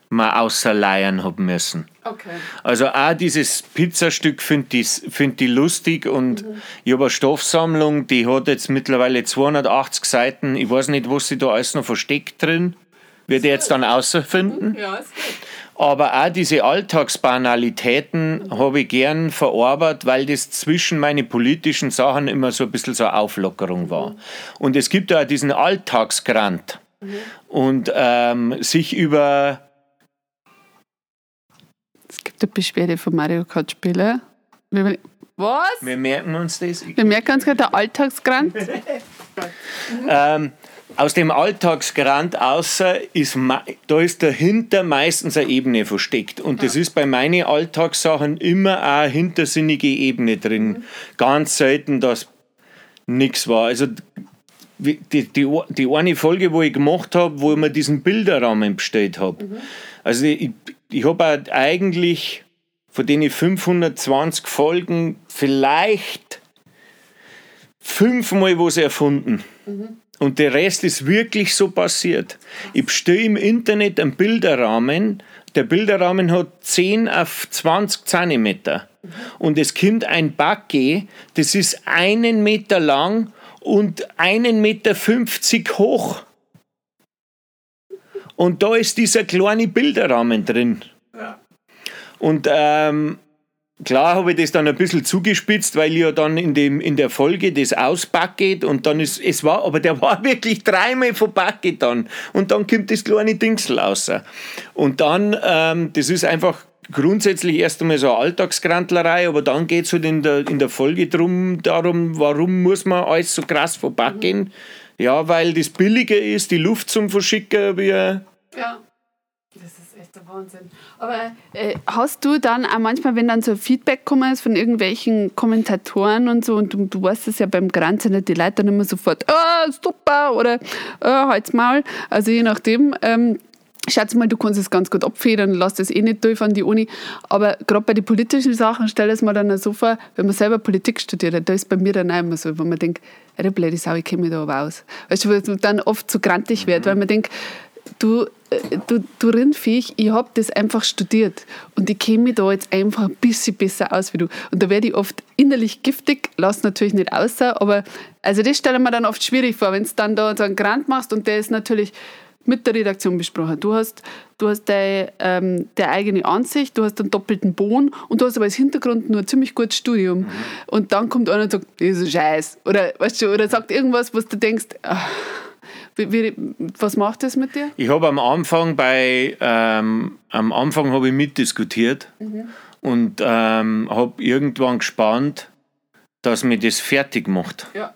man außer Leiern haben müssen. Okay. Also auch dieses Pizzastück finde ich, find ich lustig und ich habe eine Stoffsammlung, die hat jetzt mittlerweile 280 Seiten. Ich weiß nicht, was sie da alles noch versteckt drin. Wird ich jetzt dann außerfinden. Ja, ist gut. Aber auch diese Alltagsbanalitäten habe ich gern verarbeitet, weil das zwischen meine politischen Sachen immer so ein bisschen so eine Auflockerung war. Und es gibt ja auch diesen Alltagsgrant. Und ähm, sich über Es gibt eine Beschwerde von Mario Kart Spieler. Was? wir merken uns das. Wir merken uns gerade der Alltagsgrant. Ähm, aus dem Alltagsgrand außer ist da ist dahinter meistens eine Ebene versteckt und das ist bei meinen Alltagssachen immer eine hintersinnige Ebene drin. Ganz selten, dass nichts war. Also die, die, die eine Folge, wo ich gemacht habe, wo ich mir diesen Bilderrahmen bestellt habe. Also ich, ich habe eigentlich von den 520 Folgen vielleicht fünfmal was erfunden. Und der Rest ist wirklich so passiert. Ich bestelle im Internet einen Bilderrahmen. Der Bilderrahmen hat 10 auf 20 Zentimeter. Und es kommt ein Backe, das ist einen Meter lang und einen Meter 50 hoch. Und da ist dieser kleine Bilderrahmen drin. Und ähm, Klar habe ich das dann ein bisschen zugespitzt, weil ich ja dann in, dem, in der Folge das ausbacket und dann ist, es war, aber der war wirklich dreimal verbacket dann und dann kommt das kleine Dingsel raus. Und dann, ähm, das ist einfach grundsätzlich erst einmal so eine Alltagskrantlerei, aber dann geht es halt in der, in der Folge drum, darum, warum muss man alles so krass verbacken? Ja, weil das billiger ist, die Luft zum Verschicken, wie Ja. Der Wahnsinn. Aber äh, hast du dann auch manchmal, wenn dann so Feedback kommen ist von irgendwelchen Kommentatoren und so, und du, du weißt es ja beim Grenzen die Leute dann immer sofort, ah, super, oder ah, halt's Maul. Also je nachdem. Ähm, Schätze mal, du kannst es ganz gut abfedern, lass das eh nicht durch an die Uni. Aber gerade bei den politischen Sachen stell es mir dann so vor, wenn man selber Politik studiert, da ist bei mir dann auch immer so, wenn man denkt, eine blöde Sau, ich kenne mich da aber aus. Weißt du, weil es dann oft zu grantig wird, weil man denkt, du, äh, du, du Rindviech, ich habe das einfach studiert und ich kenne mich da jetzt einfach ein bisschen besser aus wie du. Und da werde ich oft innerlich giftig, lass natürlich nicht außer, aber also das stelle ich mir dann oft schwierig vor, wenn du dann da so einen Grant machst und der ist natürlich mit der Redaktion besprochen. Du hast, du hast deine, ähm, deine eigene Ansicht, du hast einen doppelten Boden und du hast aber als Hintergrund nur ein ziemlich gutes Studium. Und dann kommt einer und sagt, das ist Scheiß. Oder, weißt du, oder sagt irgendwas, was du denkst, ah, wie, wie, was macht das mit dir? Ich habe am Anfang bei ähm, am Anfang habe ich mitdiskutiert und ähm, habe irgendwann gespannt, dass mir das fertig macht. Ja.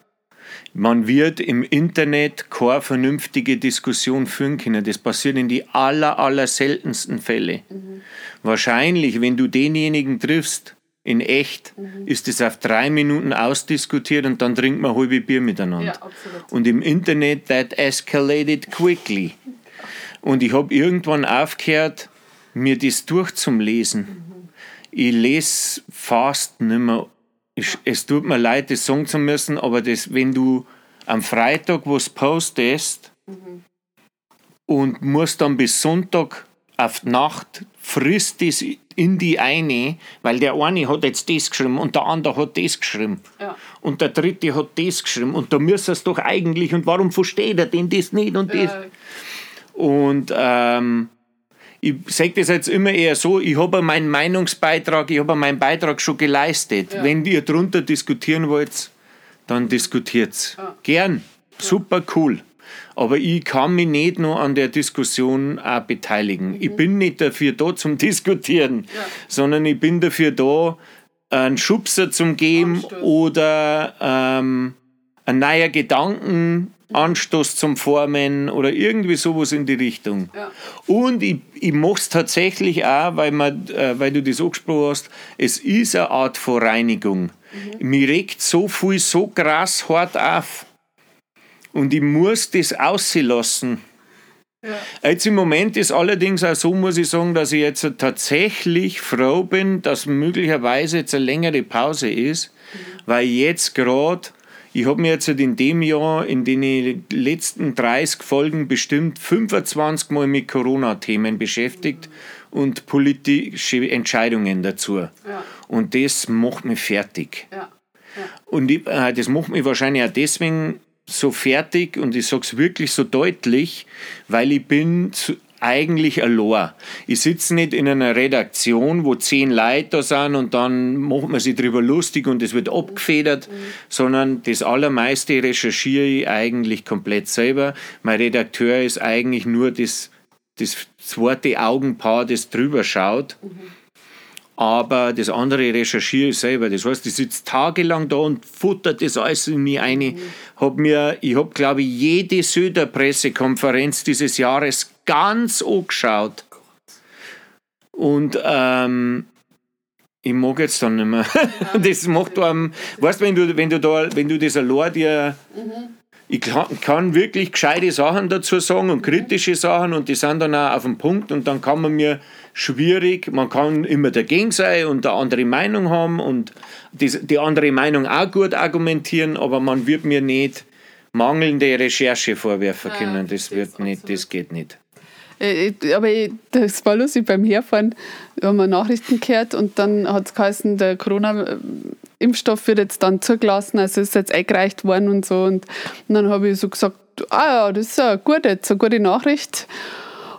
Man wird im Internet keine vernünftige Diskussion führen können. Das passiert in die aller, aller seltensten Fälle. Wahrscheinlich, wenn du denjenigen triffst, in echt, ist es auf drei Minuten ausdiskutiert und dann trinkt man halbe Bier miteinander. Ja. Und im Internet, that escalated quickly. Und ich habe irgendwann aufgehört, mir das durchzulesen. Ich lese fast nicht mehr. Ich, es tut mir leid, das sagen zu müssen, aber das, wenn du am Freitag was postest und musst dann bis Sonntag auf die Nacht frisst das in die eine, weil der eine hat jetzt das geschrieben und der andere hat das geschrieben. Ja. Und der dritte hat das geschrieben. Und da müsste es doch eigentlich, und warum versteht er denn das nicht und das? Und ähm, ich sage das jetzt immer eher so, ich habe meinen Meinungsbeitrag, ich habe meinen Beitrag schon geleistet. Ja. Wenn ihr drunter diskutieren wollt, dann diskutiert's. Gern. Super cool. Aber ich kann mich nicht noch an der Diskussion auch beteiligen. Ich bin nicht dafür da zum Diskutieren, sondern ich bin dafür da, einen Schubser zum geben Anstoß. oder ähm, ein neuer Gedankenanstoß zum Formen oder irgendwie sowas in die Richtung. Ja. Und ich, ich mache es tatsächlich auch, weil, man, äh, weil du das angesprochen hast, es ist eine Art von Reinigung. Mir regt so viel so krass hart auf. Und ich muss das auslassen. Jetzt im Moment ist allerdings auch so, muss ich sagen, dass ich jetzt tatsächlich froh bin, dass möglicherweise jetzt eine längere Pause ist, weil jetzt gerade, ich habe mir jetzt in dem Jahr, in den letzten 30 Folgen bestimmt 25 Mal mit Corona-Themen beschäftigt und politische Entscheidungen dazu. Ja. Und das macht mich fertig. Ja. Und ich, äh, das macht mich wahrscheinlich auch deswegen so fertig und ich sage es wirklich so deutlich, weil ich bin zu, eigentlich allein. Ich sitze nicht in einer Redaktion, wo zehn Leute da sind und dann macht man sich drüber lustig und es wird abgefedert, sondern das allermeiste recherchiere ich eigentlich komplett selber. Mein Redakteur ist eigentlich nur das, das zweite Augenpaar, das drüber schaut. Aber das andere recherchiere ich selber. Das heißt, ich sitze tagelang da und futtert das alles in mich ein. Hab mir, ich habe, glaube ich, jede Söder-Pressekonferenz dieses Jahres ganz angeschaut. Und ähm, ich mag jetzt dann nicht mehr. das macht einem, weißt du, wenn du, wenn du da, wenn du das allein dir, ich kann, wirklich gescheite Sachen dazu sagen und kritische Sachen und die sind dann auch auf dem Punkt und dann kann man mir schwierig, man kann immer dagegen sein und eine andere Meinung haben und die, die andere Meinung auch gut argumentieren, aber man wird mir nicht mangelnde Recherche vorwerfen können. Das wird nicht, das geht nicht. Äh, aber das war lustig beim Herfahren. Haben wir Nachrichten gehört und dann hat es geheißen, der Corona-Impfstoff wird jetzt dann zugelassen, also ist jetzt eingereicht worden und so. Und, und dann habe ich so gesagt, ah ja, das ist eine gute, eine gute Nachricht.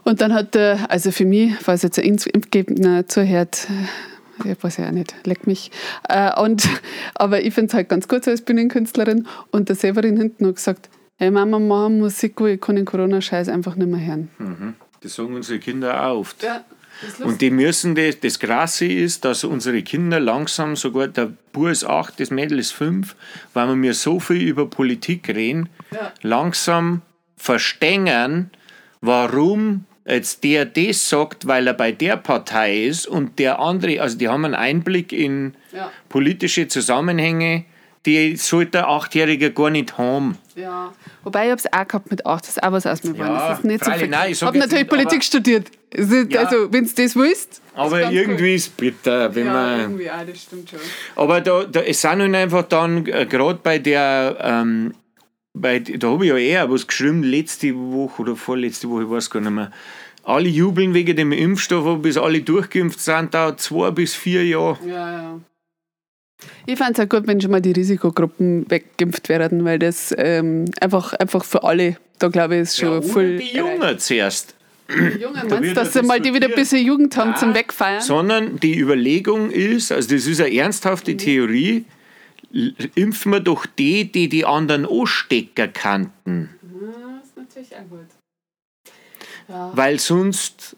Und dann hat er, also für mich, falls jetzt ein Impfgegner zuhört, ich weiß ja auch nicht, leck mich. Äh, und, aber ich finde es halt ganz gut so als Bühnenkünstlerin. Und der Severin hinten hat gesagt, hey Mama, mach Musik, ich kann den Corona-Scheiß einfach nicht mehr hören. Mhm. Das sagen unsere Kinder oft. Ja. Und die müssen, das, das Krasse ist, dass unsere Kinder langsam, sogar der Bub ist acht, das Mädel ist fünf, weil wir mir so viel über Politik reden, ja. langsam verstehen, warum jetzt der das sagt, weil er bei der Partei ist und der andere, also die haben einen Einblick in ja. politische Zusammenhänge, die sollte der Achtjährige gar nicht haben. Ja, wobei ich habe es auch gehabt mit acht, das ist auch was aus mir ja, Das ist nicht so viel. Nein, ich habe natürlich Politik aber, studiert. Also, ja, wenn du das willst. Aber irgendwie cool. ist es bitter, wenn ja, man. irgendwie auch, das stimmt schon. Aber da, da, es sind halt einfach dann, äh, gerade bei der ähm, bei, da habe ich ja eher was geschrieben, letzte Woche oder vorletzte Woche, ich weiß gar nicht mehr. Alle jubeln wegen dem Impfstoff, aber bis alle durchgeimpft sind, dauert zwei bis vier Jahre. Ja, ja. Ich fände es auch gut, wenn schon mal die Risikogruppen weggeimpft werden, weil das ähm, einfach, einfach für alle, da glaube ich, ist schon ja, voll. Die Jungen zuerst. Die Jungen, da meinst dass sie mal die wieder ein bisschen Jugend haben ja, zum Wegfeiern? Sondern die Überlegung ist, also das ist eine ernsthafte mhm. Theorie, impfen wir doch die, die die anderen anstecken kannten. Das ist natürlich auch gut. Ja. Weil sonst,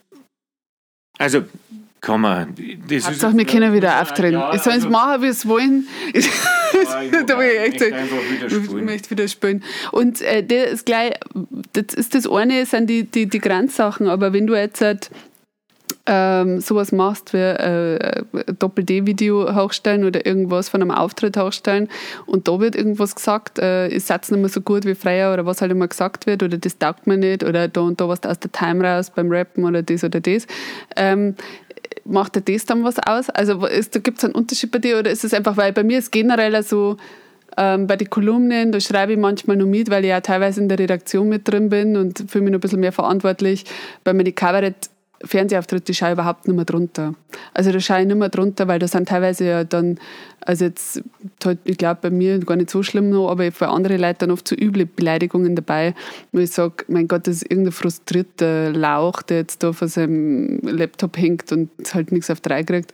also kann man. Das Hauptsache, wir können wieder auftreten. Ja, Sollen also, machen, wie es wollen. da will ich echt sagen, ich möchte wieder spielen. Und äh, das, gleich, das ist das eine, sind die, die, die Grenzsachen. Aber wenn du jetzt halt, ähm, sowas machst wie äh, Doppel-D-Video hochstellen oder irgendwas von einem Auftritt hochstellen und da wird irgendwas gesagt, äh, ist Satz nicht mehr so gut wie früher oder was halt immer gesagt wird oder das taugt mir nicht oder da und da was aus der Time raus beim Rappen oder das oder das. Ähm, macht dir das dann was aus? Also gibt es einen Unterschied bei dir oder ist es einfach, weil bei mir ist generell so, ähm, bei den Kolumnen, da schreibe ich manchmal nur mit, weil ich ja teilweise in der Redaktion mit drin bin und fühle mich noch ein bisschen mehr verantwortlich. Bei mir die Fernsehauftritte schaue ich überhaupt nicht mehr drunter. Also da schaue ich nicht mehr drunter, weil da sind teilweise ja dann, also jetzt, ich glaube bei mir gar nicht so schlimm noch, aber für andere Leute dann oft so üble Beleidigungen dabei, wo ich sage, mein Gott, das ist irgendein frustrierter Lauch, der jetzt da vor seinem Laptop hängt und halt nichts auf drei kriegt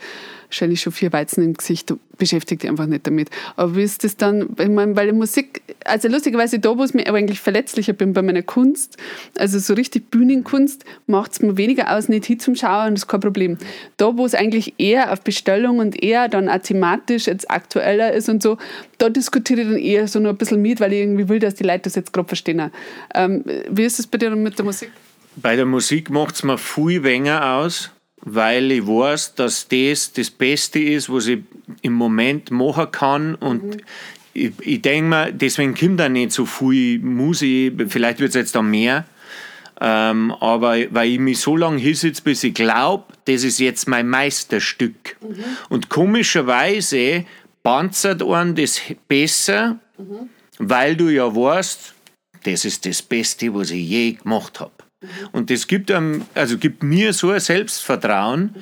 wahrscheinlich schon vier Weizen im Gesicht, du beschäftigst dich einfach nicht damit. Aber wie ist das dann, ich meine, weil Musik, also lustigerweise da, wo ich mir eigentlich verletzlicher bin bei meiner Kunst, also so richtig Bühnenkunst, macht es mir weniger aus, nicht hin zum Schauen, das ist kein Problem. Da, wo es eigentlich eher auf Bestellung und eher dann auch thematisch jetzt aktueller ist und so, da diskutiere ich dann eher so noch ein bisschen mit, weil ich irgendwie will, dass die Leute das jetzt gerade verstehen. Ähm, wie ist es bei dir mit der Musik? Bei der Musik macht es mir viel weniger aus weil ich weiß, dass das das Beste ist, was ich im Moment machen kann und mhm. ich, ich denke mir, deswegen kommt da nicht so viel Musik, vielleicht wird es jetzt da mehr, ähm, aber weil ich mich so lange hinsetze, bis ich glaube, das ist jetzt mein Meisterstück. Mhm. Und komischerweise panzert einen das besser, mhm. weil du ja weißt, das ist das Beste, was ich je gemacht habe. Und das gibt, einem, also gibt mir so ein Selbstvertrauen,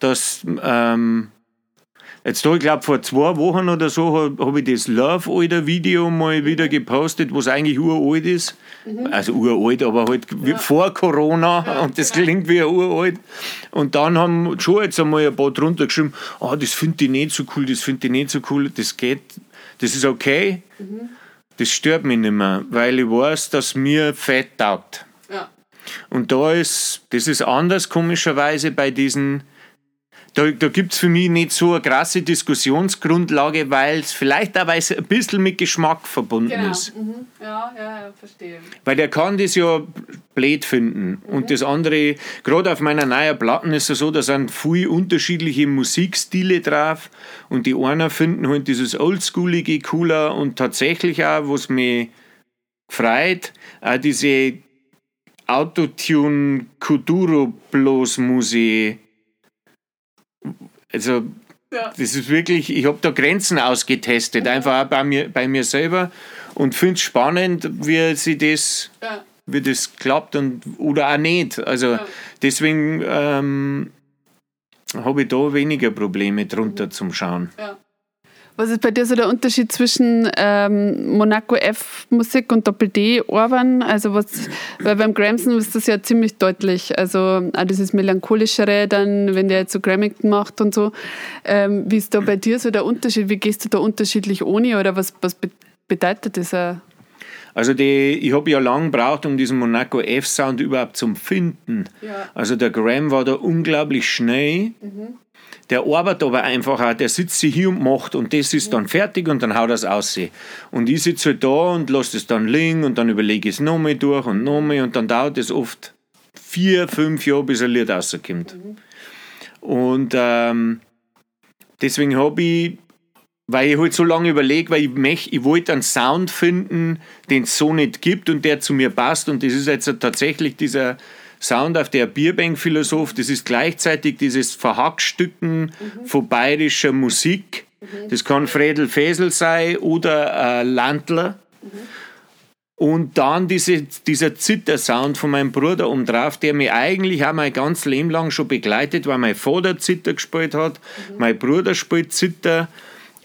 dass ähm, jetzt da, ich glaube vor zwei Wochen oder so habe hab ich das Love Alter Video mal wieder gepostet, was eigentlich uralt ist. Mhm. Also uralt, aber halt ja. vor Corona ja, und das genau. klingt wie uralt. Und dann haben schon jetzt einmal ein paar drunter geschrieben, oh, das finde ich nicht so cool, das finde ich nicht so cool, das geht, das ist okay. Mhm. Das stört mich nicht mehr, weil ich weiß, dass mir fett taugt. Und da ist, das ist anders komischerweise bei diesen, da, da gibt es für mich nicht so eine krasse Diskussionsgrundlage, weil es vielleicht auch weil ein bisschen mit Geschmack verbunden genau. ist. Mhm. Ja, ja, verstehe. Weil der kann das ja blöd finden. Mhm. Und das andere, gerade auf meiner neuen Platten ist es so, da sind viele unterschiedliche Musikstile drauf und die einen finden halt dieses Oldschoolige cooler und tatsächlich auch, was mich gefreut. Auch diese Autotune Kuduro Blues Musik. Also, ja. das ist wirklich, ich habe da Grenzen ausgetestet, einfach auch bei mir, bei mir selber und finde es spannend, wie sie das. Ja wie das klappt und, oder auch nicht. Also ja. deswegen ähm, habe ich da weniger Probleme drunter zum Schauen. Ja. Was ist bei dir so der Unterschied zwischen ähm, Monaco F Musik und Doppel D Orban? Also was, weil beim Gramson ist das ja ziemlich deutlich. Also auch dieses melancholischere, dann wenn der jetzt so Gramington macht und so. Ähm, wie ist da bei dir so der Unterschied? Wie gehst du da unterschiedlich ohne oder was, was bedeutet das? Auch? Also die, ich habe ja lang gebraucht, um diesen Monaco F-Sound überhaupt zu finden. Ja. Also der Graham war da unglaublich schnell. Mhm. Der arbeitet aber einfach auch, der sitzt sich hier und macht und das ist dann fertig und dann haut es aus. Und ich sitze halt da und lasse es dann liegen und dann überlege ich es nochmal durch und nochmal und dann dauert es oft vier, fünf Jahre, bis ein Lied rauskommt. Und ähm, deswegen habe ich weil ich halt so lange überlege, weil ich, möcht, ich wollte einen Sound finden, den es so nicht gibt und der zu mir passt. Und das ist jetzt tatsächlich dieser Sound auf der Bierbank-Philosoph. Das ist gleichzeitig dieses Verhackstücken mhm. von bayerischer Musik. Mhm. Das kann Fredel Fesel sein oder äh, Landler. Mhm. Und dann diese, dieser Zittersound von meinem Bruder um drauf, der mich eigentlich auch mein ganz Leben lang schon begleitet, weil mein Vater Zitter gespielt hat, mhm. mein Bruder spielt Zitter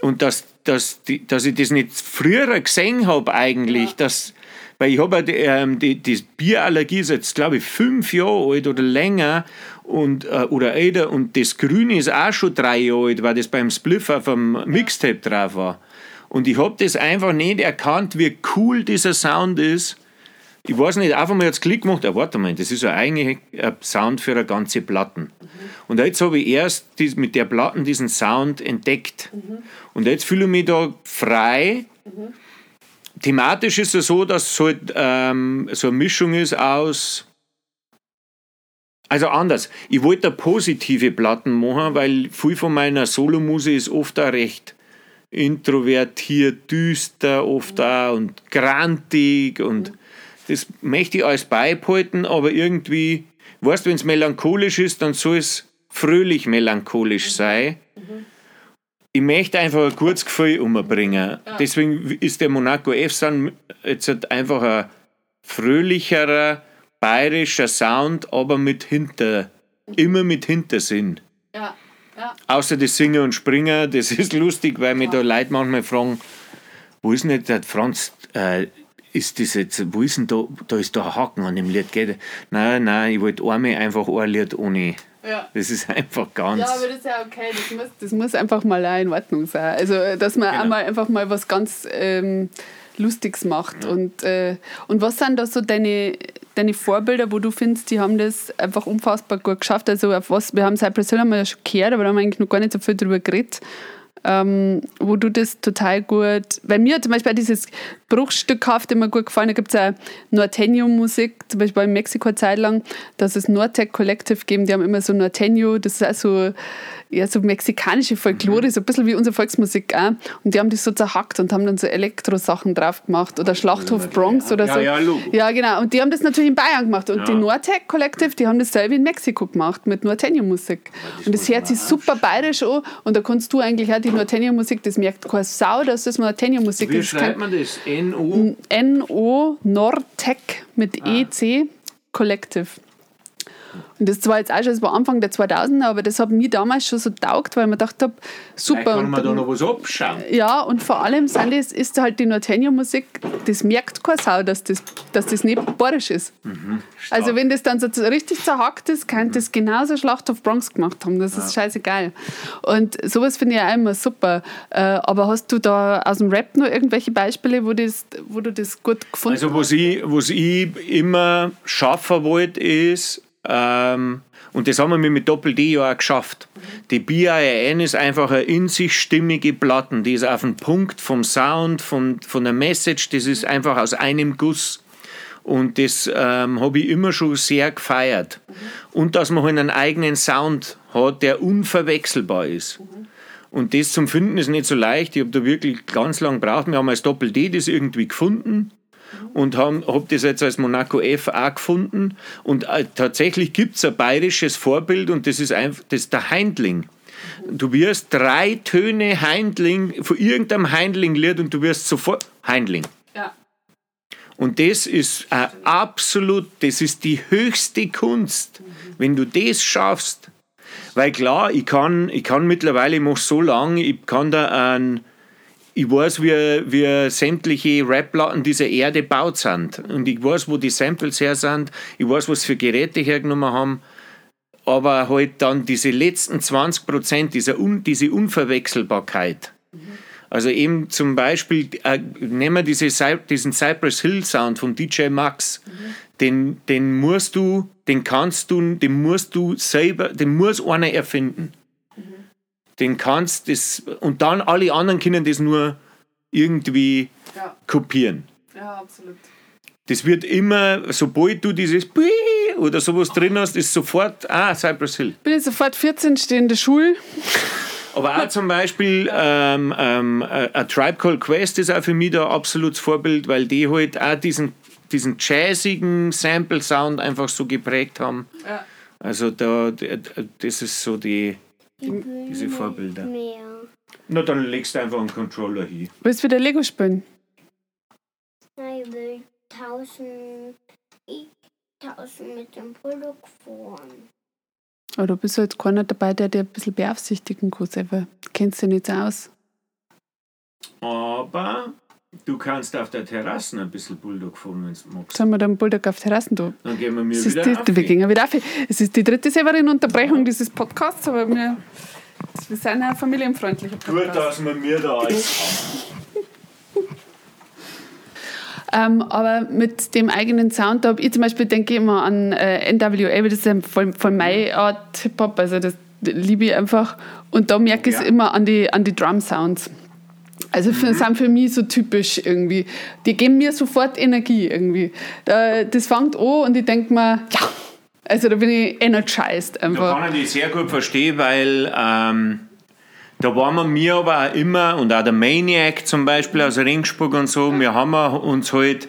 und dass, dass, dass ich das nicht früher gesehen habe eigentlich, ja. dass, weil ich habe ähm, die, die Bierallergie ist jetzt, glaube ich, fünf Jahre alt oder länger und, äh, oder älter und das Grüne ist auch schon drei Jahre alt, weil das beim Spliff auf dem Mixtape drauf war. Und ich habe das einfach nicht erkannt, wie cool dieser Sound ist ich weiß nicht, einfach mal jetzt Klick gemacht, ja, warte mal, das ist ja eigentlich ein Sound für eine ganze Platten. Mhm. Und jetzt habe ich erst mit der Platten diesen Sound entdeckt. Mhm. Und jetzt fühle ich mich da frei. Mhm. Thematisch ist es so, dass es halt ähm, so eine Mischung ist aus. Also anders. Ich wollte positive Platten machen, weil viel von meiner Solomusik ist oft auch recht introvertiert, düster, oft auch und grantig und das möchte ich alles beibehalten, aber irgendwie, weißt du, wenn es melancholisch ist, dann soll es fröhlich melancholisch mhm. sein. Ich möchte einfach ein gutes Gefühl umbringen. Ja. Deswegen ist der Monaco F-Sound jetzt halt einfach ein fröhlicherer, bayerischer Sound, aber mit Hinter, immer mit Hintersinn. Ja. Ja. Außer das Singen und Springen, das ist lustig, weil mir da Leute manchmal fragen, wo ist denn der Franz, äh, ist das jetzt, wo ist denn da, da ist da ein Haken an dem Lied, geht? Nein, nein, ich wollte einmal einfach ein Lied ohne. Ja. Das ist einfach ganz. Ja, aber das ist ja okay, das muss, das muss einfach mal auch in Ordnung sein. Also, dass man genau. einmal einfach mal was ganz ähm, Lustiges macht. Ja. Und, äh, und was sind da so deine, deine Vorbilder, wo du findest, die haben das einfach unfassbar gut geschafft? Also, auf was, wir haben Cypress Hill einmal schon gehört, aber da haben wir eigentlich noch gar nicht so viel drüber geredet ähm, wo du das total gut. Weil mir zum Beispiel dieses Bruchstückhaft immer gut gefallen. Da gibt es auch Norteño-Musik, zum Beispiel in Mexiko eine Zeit lang, dass es Nortec Collective geben, die haben immer so Norteño, das ist auch so ja, so mexikanische Folklore, mhm. so ein bisschen wie unsere Volksmusik auch. Und die haben das so zerhackt und haben dann so Elektro-Sachen drauf gemacht. Oder Schlachthof Bronx oder so. Ja, ja, ja, genau. Und die haben das natürlich in Bayern gemacht. Und ja. die Nortec Collective, die haben das selber in Mexiko gemacht mit Norteño-Musik. Und das hört sich super bayerisch an. Und da kannst du eigentlich auch die Norteño-Musik, das merkt keine Sau, dass das Norteño-Musik ist. Wie schreibt man das? N-O? N-O, Nortec mit ah. E-C Collective. Und das war jetzt auch schon, das war Anfang der 2000er, aber das hat mir damals schon so taugt, weil man dachte habe, super. Vielleicht kann man da noch was abschauen. Ja, und vor allem sind das, ist halt die Norteño-Musik, das merkt kein Sau, dass das, dass das nicht borisch ist. Mhm, also wenn das dann so richtig zerhackt ist, kann mhm. das genauso Schlacht auf Bronx gemacht haben. Das ist ja. scheißegal. Und sowas finde ich auch immer super. Äh, aber hast du da aus dem Rap noch irgendwelche Beispiele, wo, das, wo du das gut gefunden hast? Also was ich, was ich immer schaffen wollte, ist, ähm, und das haben wir mit Doppel-D ja auch geschafft. Die BIN ist einfach eine in sich stimmige Platten. Die ist auf den Punkt vom Sound, vom, von der Message. Das ist einfach aus einem Guss. Und das ähm, habe ich immer schon sehr gefeiert. Und dass man halt einen eigenen Sound hat, der unverwechselbar ist. Und das zum Finden ist nicht so leicht. Ich habe da wirklich ganz lange gebraucht. Wir haben als Doppel-D das irgendwie gefunden. Und habe hab das jetzt als Monaco F auch gefunden. Und äh, tatsächlich gibt es ein bayerisches Vorbild und das ist, einfach, das ist der Heindling. Du wirst drei Töne Heindling, von irgendeinem Heindling-Lied und du wirst sofort Heindling. Ja. Und das ist äh, absolut, das ist die höchste Kunst, wenn du das schaffst. Weil klar, ich kann, ich kann mittlerweile, ich mache so lange, ich kann da ein, ich weiß, wie, wie sämtliche Rap-Platten dieser Erde gebaut sind. Und ich weiß, wo die Samples her sind. Ich weiß, was für Geräte hergenommen haben. Aber halt dann diese letzten 20 Prozent, diese, Un, diese Unverwechselbarkeit. Also eben zum Beispiel, äh, nehmen wir diese, diesen Cypress Hill Sound von DJ Max. Den, den musst du, den kannst du, den musst du selber, den muss einer erfinden. Den kannst das, und dann alle anderen können das nur irgendwie Ja, kopieren. ja absolut. Das wird immer, sobald du dieses oder sowas drin hast, ist sofort, ah, Cypress Hill. Bin jetzt sofort 14, stehe in der Schule. Aber auch zum Beispiel ähm, ähm, äh, A Tribe Called Quest ist auch für mich da absolutes Vorbild, weil die halt auch diesen, diesen jazzigen Sample-Sound einfach so geprägt haben. Ja. Also da, das ist so die, Ich diese Vorbilder. Mehr. Na, dann legst du einfach einen Controller hin. Willst du wieder Lego spielen? Nein, ich will tauschen. Ich tauschen mit dem fahren. Aber du bist halt keiner dabei, der dir ein bisschen beaufsichtigen kann. selber. Du kennst dich nicht so aus. Aber du kannst auf der Terrasse ein bisschen Bulldog fahren, wenn du magst. Sollen wir den Bulldog auf Terrassen tun? Dann gehen wir mir Es ist wieder die, wir gehen wieder auf. Es ist die dritte Severin-Unterbrechung dieses Podcasts, aber wir, wir sind ein familienfreundlicher Gut, Podcast. dass wir mir da alles Ähm, aber mit dem eigenen Sound, da habe ich zum Beispiel denke ich immer an äh, NWA, weil das ist voll, voll meine Art Hip-Hop, also das liebe ich einfach. Und da merke ich es Ja. immer an die, an die Drum-Sounds. Also für, sind für mich so typisch irgendwie. Die geben mir sofort Energie irgendwie. Da, das fängt an und ich denke mir, ja, also da bin ich energized Da einfach. kann ich dich sehr gut verstehen, weil ähm, da waren wir mir aber auch immer, und auch der Maniac zum Beispiel aus Ringsburg und so, wir haben uns halt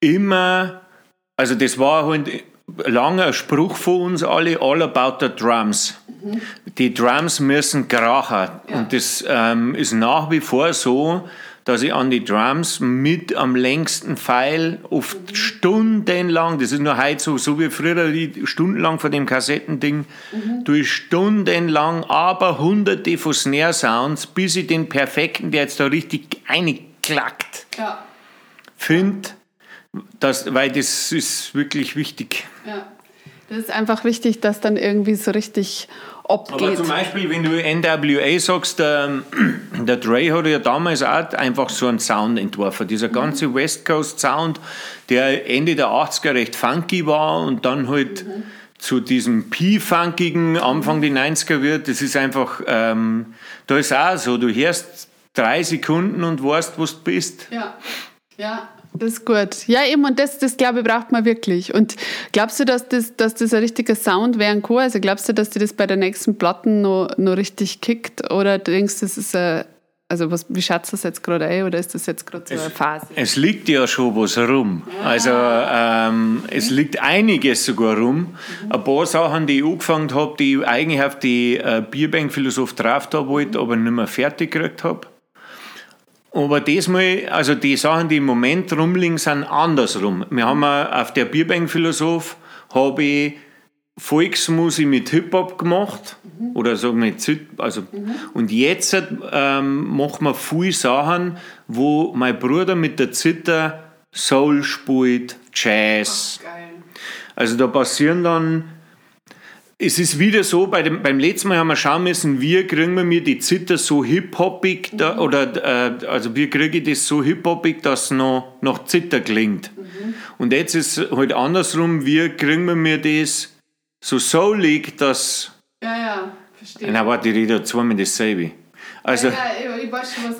immer, also das war halt lange ein Spruch von uns alle, all about the drums. Die Drums müssen krachen. Und das ähm, ist nach wie vor so, dass ich an die Drums mit am längsten Pfeil, oft stundenlang, das ist nur heute so, so wie früher, die stundenlang vor dem Kassettending, durch stundenlang, aber hunderte von Snare-Sounds, bis ich den perfekten, der jetzt da richtig einklackt, Ja, finde, das, weil das ist wirklich wichtig. ja. Das ist einfach wichtig, dass dann irgendwie so richtig Aber abgeht. zum Beispiel, wenn du NWA sagst, der, der Dre hat ja damals auch einfach so einen Sound entworfen. Dieser ganze West Coast Sound, der Ende der 80er recht funky war und dann halt zu diesem P-funkigen Anfang der 90er wird. Das ist einfach, ähm, da ist auch so, du hörst drei Sekunden und weißt, wo du bist. Ja, ja, das ist gut. Ja, eben, und das, das glaube ich, braucht man wirklich. Und glaubst du, dass das, dass das ein richtiger Sound werden kann? Also glaubst du, dass dir das bei der nächsten Platten noch, noch richtig kickt? Oder denkst du, das ist ein, also was, wie schätzt du das jetzt gerade ein? Oder ist das jetzt gerade so eine Phase? Es liegt ja schon was rum. Also ähm, es liegt einiges sogar rum. Ein paar Sachen, die ich angefangen habe, die ich eigentlich auf die äh, Bierbank-Philosoph drauf da wollte, aber nicht mehr fertig gekriegt habe. Aber diesmal, also die Sachen, die im Moment rumliegen, sind andersrum. Wir haben auf der Bierbank-Philosoph habe ich Volksmusik mit Hip-Hop gemacht. Oder so mit Zit also Und jetzt ähm, machen wir viele Sachen, wo mein Bruder mit der Zither Soul spielt, Jazz. Geil. Also da passieren dann. Es ist wieder so, bei dem, beim letzten Mal haben wir schauen müssen, wie kriegen wir mir die Zither so hip-hoppig, da, oder äh, also wie kriege ich das so hip-hoppig, dass es noch nach Zither klingt. Und jetzt ist es halt andersrum, wie kriegen wir mir das so soulig, dass. Ja, ja, verstehe. Na, warte, ich rede zweimal dasselbe. Also.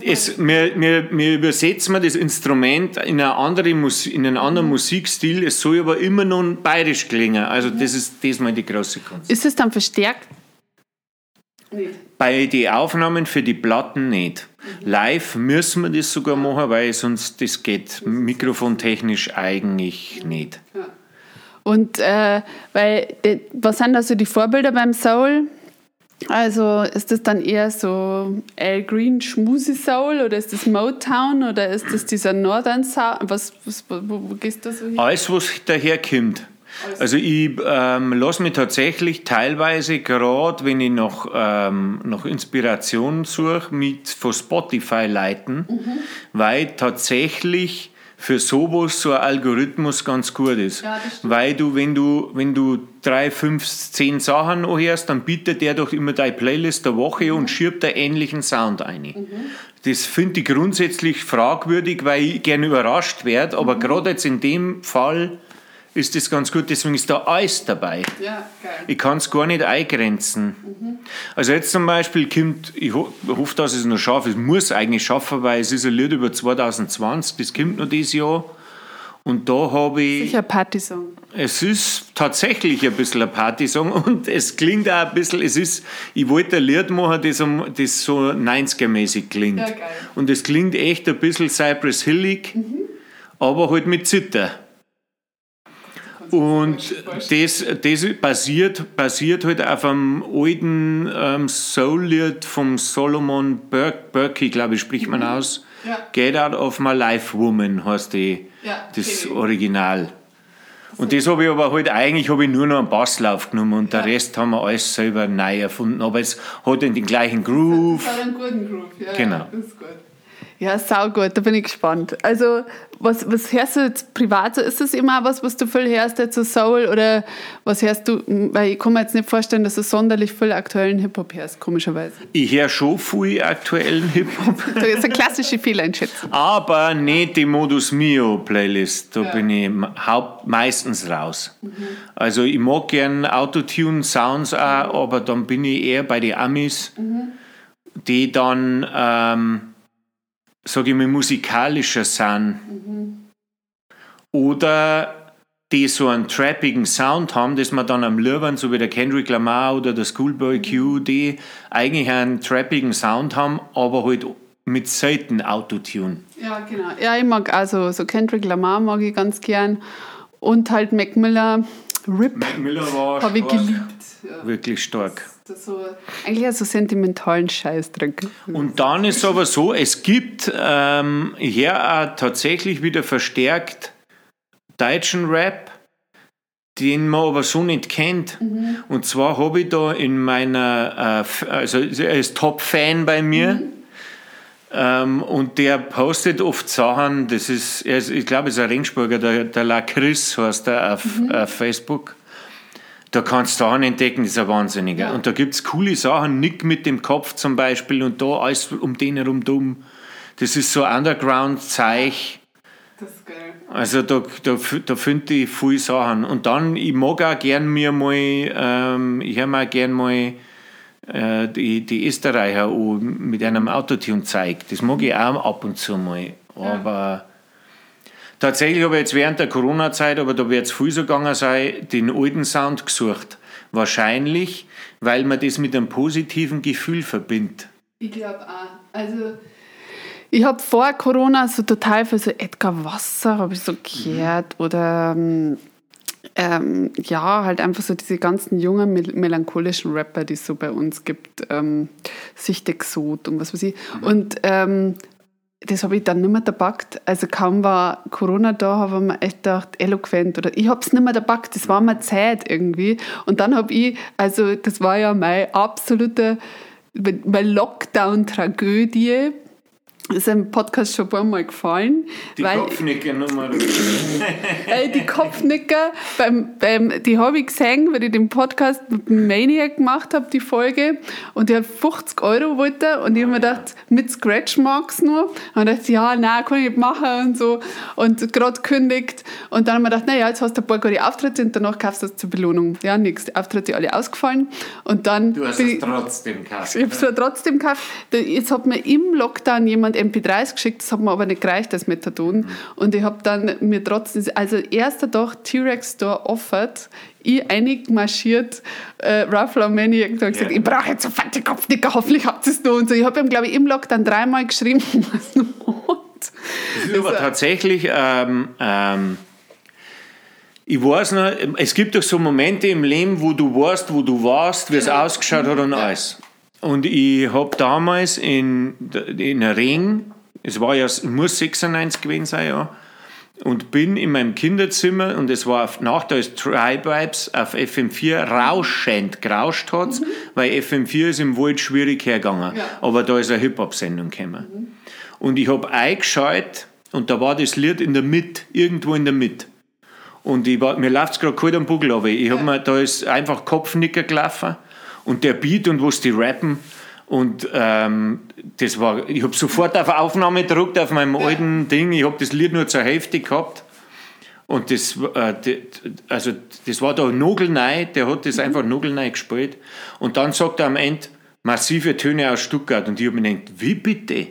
Es, wir, wir, wir übersetzen wir das Instrument in, eine andere Musik, in einen anderen Musikstil, es soll aber immer noch bayerisch klingen. Also das ist das mal die große Kunst. Ist es dann verstärkt? Bei den Aufnahmen für die Platten nicht. Live müssen wir das sogar machen, weil sonst das geht mikrofontechnisch eigentlich nicht. Und äh, weil, was sind also die Vorbilder beim Soul? Also ist das dann eher so Al Green Schmusi Soul oder ist das Motown oder ist das dieser Northern Sound? Was, was, wo, wo gehst du so hin? Alles, was daherkommt. Also ich ähm, lasse mich tatsächlich teilweise, gerade wenn ich nach, ähm, nach Inspiration suche, mit von Spotify leiten, weil tatsächlich für sowas so ein Algorithmus ganz gut ist. Ja, weil du, wenn du, wenn du drei, fünf, zehn Sachen anhörst, dann bietet der doch immer deine Playlist der Woche und schiebt einen ähnlichen Sound ein. Das finde ich grundsätzlich fragwürdig, weil ich gerne überrascht werde, aber gerade jetzt in dem Fall ist das ganz gut, deswegen ist da alles dabei. Ja, geil. Ich kann es gar nicht eingrenzen. Also jetzt zum Beispiel kommt, ich ho hoffe, dass es noch schaffe, es muss eigentlich schaffen, weil es ist ein Lied über 2020, das kommt noch dieses Jahr. Und da habe ich, Sicher Partysong. es ist tatsächlich ein bisschen ein Partysong und es klingt auch ein bisschen, es ist, ich wollte ein Lied machen, das, das so 90er-mäßig klingt. Ja, geil. Und es klingt echt ein bisschen Cypress Hillig, aber halt mit Zitter. Und das, das basiert, basiert halt auf einem alten ähm, Soul-Lied vom Solomon Burke, Burke glaube ich, spricht man aus. Ja. Get Out of My Life Woman heißt die, Ja, das ich. Original. Und das habe ich aber halt, eigentlich habe ich nur noch einen Basslauf genommen und Ja. der Rest haben wir alles selber neu erfunden. Aber es hat den gleichen Groove. Das hat einen guten Groove. Ja, Genau. Ja, das ist gut. Ja, sau gut, da bin ich gespannt. Also, was, was hörst du jetzt privat? So, ist das immer was, was du viel hörst, jetzt so Soul? Oder was hörst du? Weil ich kann mir jetzt nicht vorstellen, dass du sonderlich viel aktuellen Hip-Hop hörst, komischerweise. Ich höre schon viel aktuellen Hip-Hop. Das ist eine klassische Fehleinschätzung. Aber nicht die Modus Mio Playlist, da Ja. bin ich haupt, meistens raus. Also ich mag gern Autotune-Sounds auch, aber dann bin ich eher bei den Amis, die dann, ähm, sage ich mal, musikalischer sind. Oder die so einen trappigen Sound haben, dass man dann am Liebern, so wie der Kendrick Lamar oder der Schoolboy Q, die eigentlich einen trappigen Sound haben, aber halt mit selten Autotune. Ja, genau. Ja, ich mag also so Kendrick Lamar mag ich ganz gern. Und halt Mac Miller, Rip, Miller war habe ich geliebt. Ja. Wirklich stark. So, eigentlich auch so sentimentalen Scheiß drin. Und dann ist aber so, es gibt ähm, hier auch tatsächlich wieder verstärkt deutschen Rap, den man aber so nicht kennt. Und zwar habe ich da in meiner, äh, also er ist Top-Fan bei mir. Ähm, und der postet oft Sachen, das ist, ist ich glaube, es ist ein Ringsburger, der, der La Chris heißt er auf, auf Facebook. Da kannst du Sachen entdecken, das ist ein Wahnsinniger. Ja. Und da gibt es coole Sachen, Nick mit dem Kopf zum Beispiel und da alles um den herum dumm. Das ist so Underground-Zeich. Das ist geil. Also da, da, da finde ich viele Sachen. Und dann, ich mag auch gern mir mal, ähm, ich höre mir auch gern mal äh, die, die Österreicher mit einem Autotune zeigt. Das mag ich auch ab und zu mal. Aber tatsächlich habe ich jetzt während der Corona-Zeit, aber da wird es viel so gegangen sein, den alten Sound gesucht. Wahrscheinlich, weil man das mit einem positiven Gefühl verbindet. Ich glaube auch. Also, ich habe vor Corona so total für so Edgar Wasser, habe ich so gehört. Oder ähm, ähm, ja, halt einfach so diese ganzen jungen mel melancholischen Rapper, die es so bei uns gibt. Ähm, Sichtexot und was weiß ich. Und ähm, das habe ich dann nicht mehr gepackt. Also kaum war Corona da, habe ich mir echt gedacht, eloquent. Oder ich habe es nicht mehr gepackt, das war mir Zeit irgendwie. Und dann habe ich, also das war ja meine absolute, meine Lockdown-Tragödie. Das ist im Podcast schon ein paar Mal gefallen. Die weil, Kopfnicker Nummer. Ey, die Kopfnicker, beim, beim, die habe ich gesehen, weil ich den Podcast mit dem Maniac gemacht habe, die Folge. Und der hat 50 Euro wollte. Und ich habe mir gedacht, mit Scratch Marks nur. Und ich dachte, ja, nein, kann ich nicht machen und so. Und gerade kündigt. Und dann habe ich mir gedacht, naja, jetzt hast du ein paar gute Auftritte und danach kaufst du das zur Belohnung. Ja, nix. Die Auftritte alle ausgefallen. Und dann Du hast es trotzdem gehabt. ich habe es trotzdem gekauft. Jetzt hat mir im Lockdown jemand MP3s geschickt, das hat mir aber nicht gereicht, das Methadon. Und ich habe dann mir trotzdem, also erster Tag T-Rex Store offert, ich einig marschiert, äh, Ruffalo Maniac, und gesagt, Ja. ich brauche jetzt so fette Kopfnicker, hoffentlich habt ihr es noch. Und so. Ich habe ihm, glaube ich, im Lockdown dreimal geschrieben, was noch hat. Das ist aber tatsächlich, ähm, ähm, ich weiß noch, es gibt doch so Momente im Leben, wo du weißt, wo du warst, wie es ausgeschaut hat und alles. Und ich habe damals in, in Ring, es war ja, muss 96 gewesen sein, ja, und bin in meinem Kinderzimmer und es war auf Nacht, da ist Tribe Vibes auf FM4 rauschend gerauscht hat's, weil FM4 ist im Wald schwierig hergegangen. Ja. Aber da ist eine Hip-Hop-Sendung gekommen. Und ich habe eingeschaltet und da war das Lied in der Mitte, irgendwo in der Mitte. Und ich war, mir läuft es gerade kalt am Buckel runter. Ich hab mir, da ist einfach Kopfnicker gelaufen und der Beat und was die rappen. Und ähm, das war, ich habe sofort auf Aufnahme gedruckt auf meinem alten Ding. Ich habe das Lied nur zur Hälfte gehabt. Und das, äh, die- also das war da Nogelnei, der hat das einfach Nogelnei gespielt. Und dann sagt er am Ende, massive Töne aus Stuttgart. Und ich habe mir gedacht, wie bitte?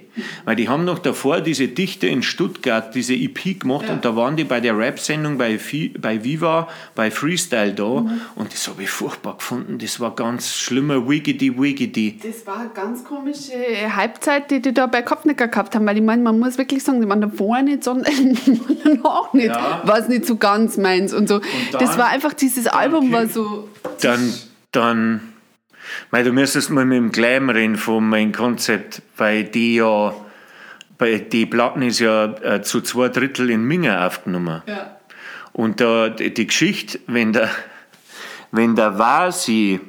Weil die haben noch davor diese Dichter in Stuttgart, diese EP gemacht Ja. und da waren die bei der Rap-Sendung bei, bei Viva, bei Freestyle da. Und das habe ich furchtbar gefunden. Das war ganz schlimmer Wiggity Wiggity. Das war eine ganz komische Halbzeit, die die da bei Kopfnicker gehabt haben, weil ich meine, man muss wirklich sagen, die waren davor nicht, sondern auch nicht. Ja. War es nicht so ganz meins und so. dann- das war einfach, dieses Album war so. Dann, dann, weil du müsstest mal mit dem Gleim reden von meinem Konzept, weil die ja, bei die Platten ist ja äh, zu zwei Drittel in Minge aufgenommen. Ja. Und da, die die Geschichte, wenn der, wenn der Vasi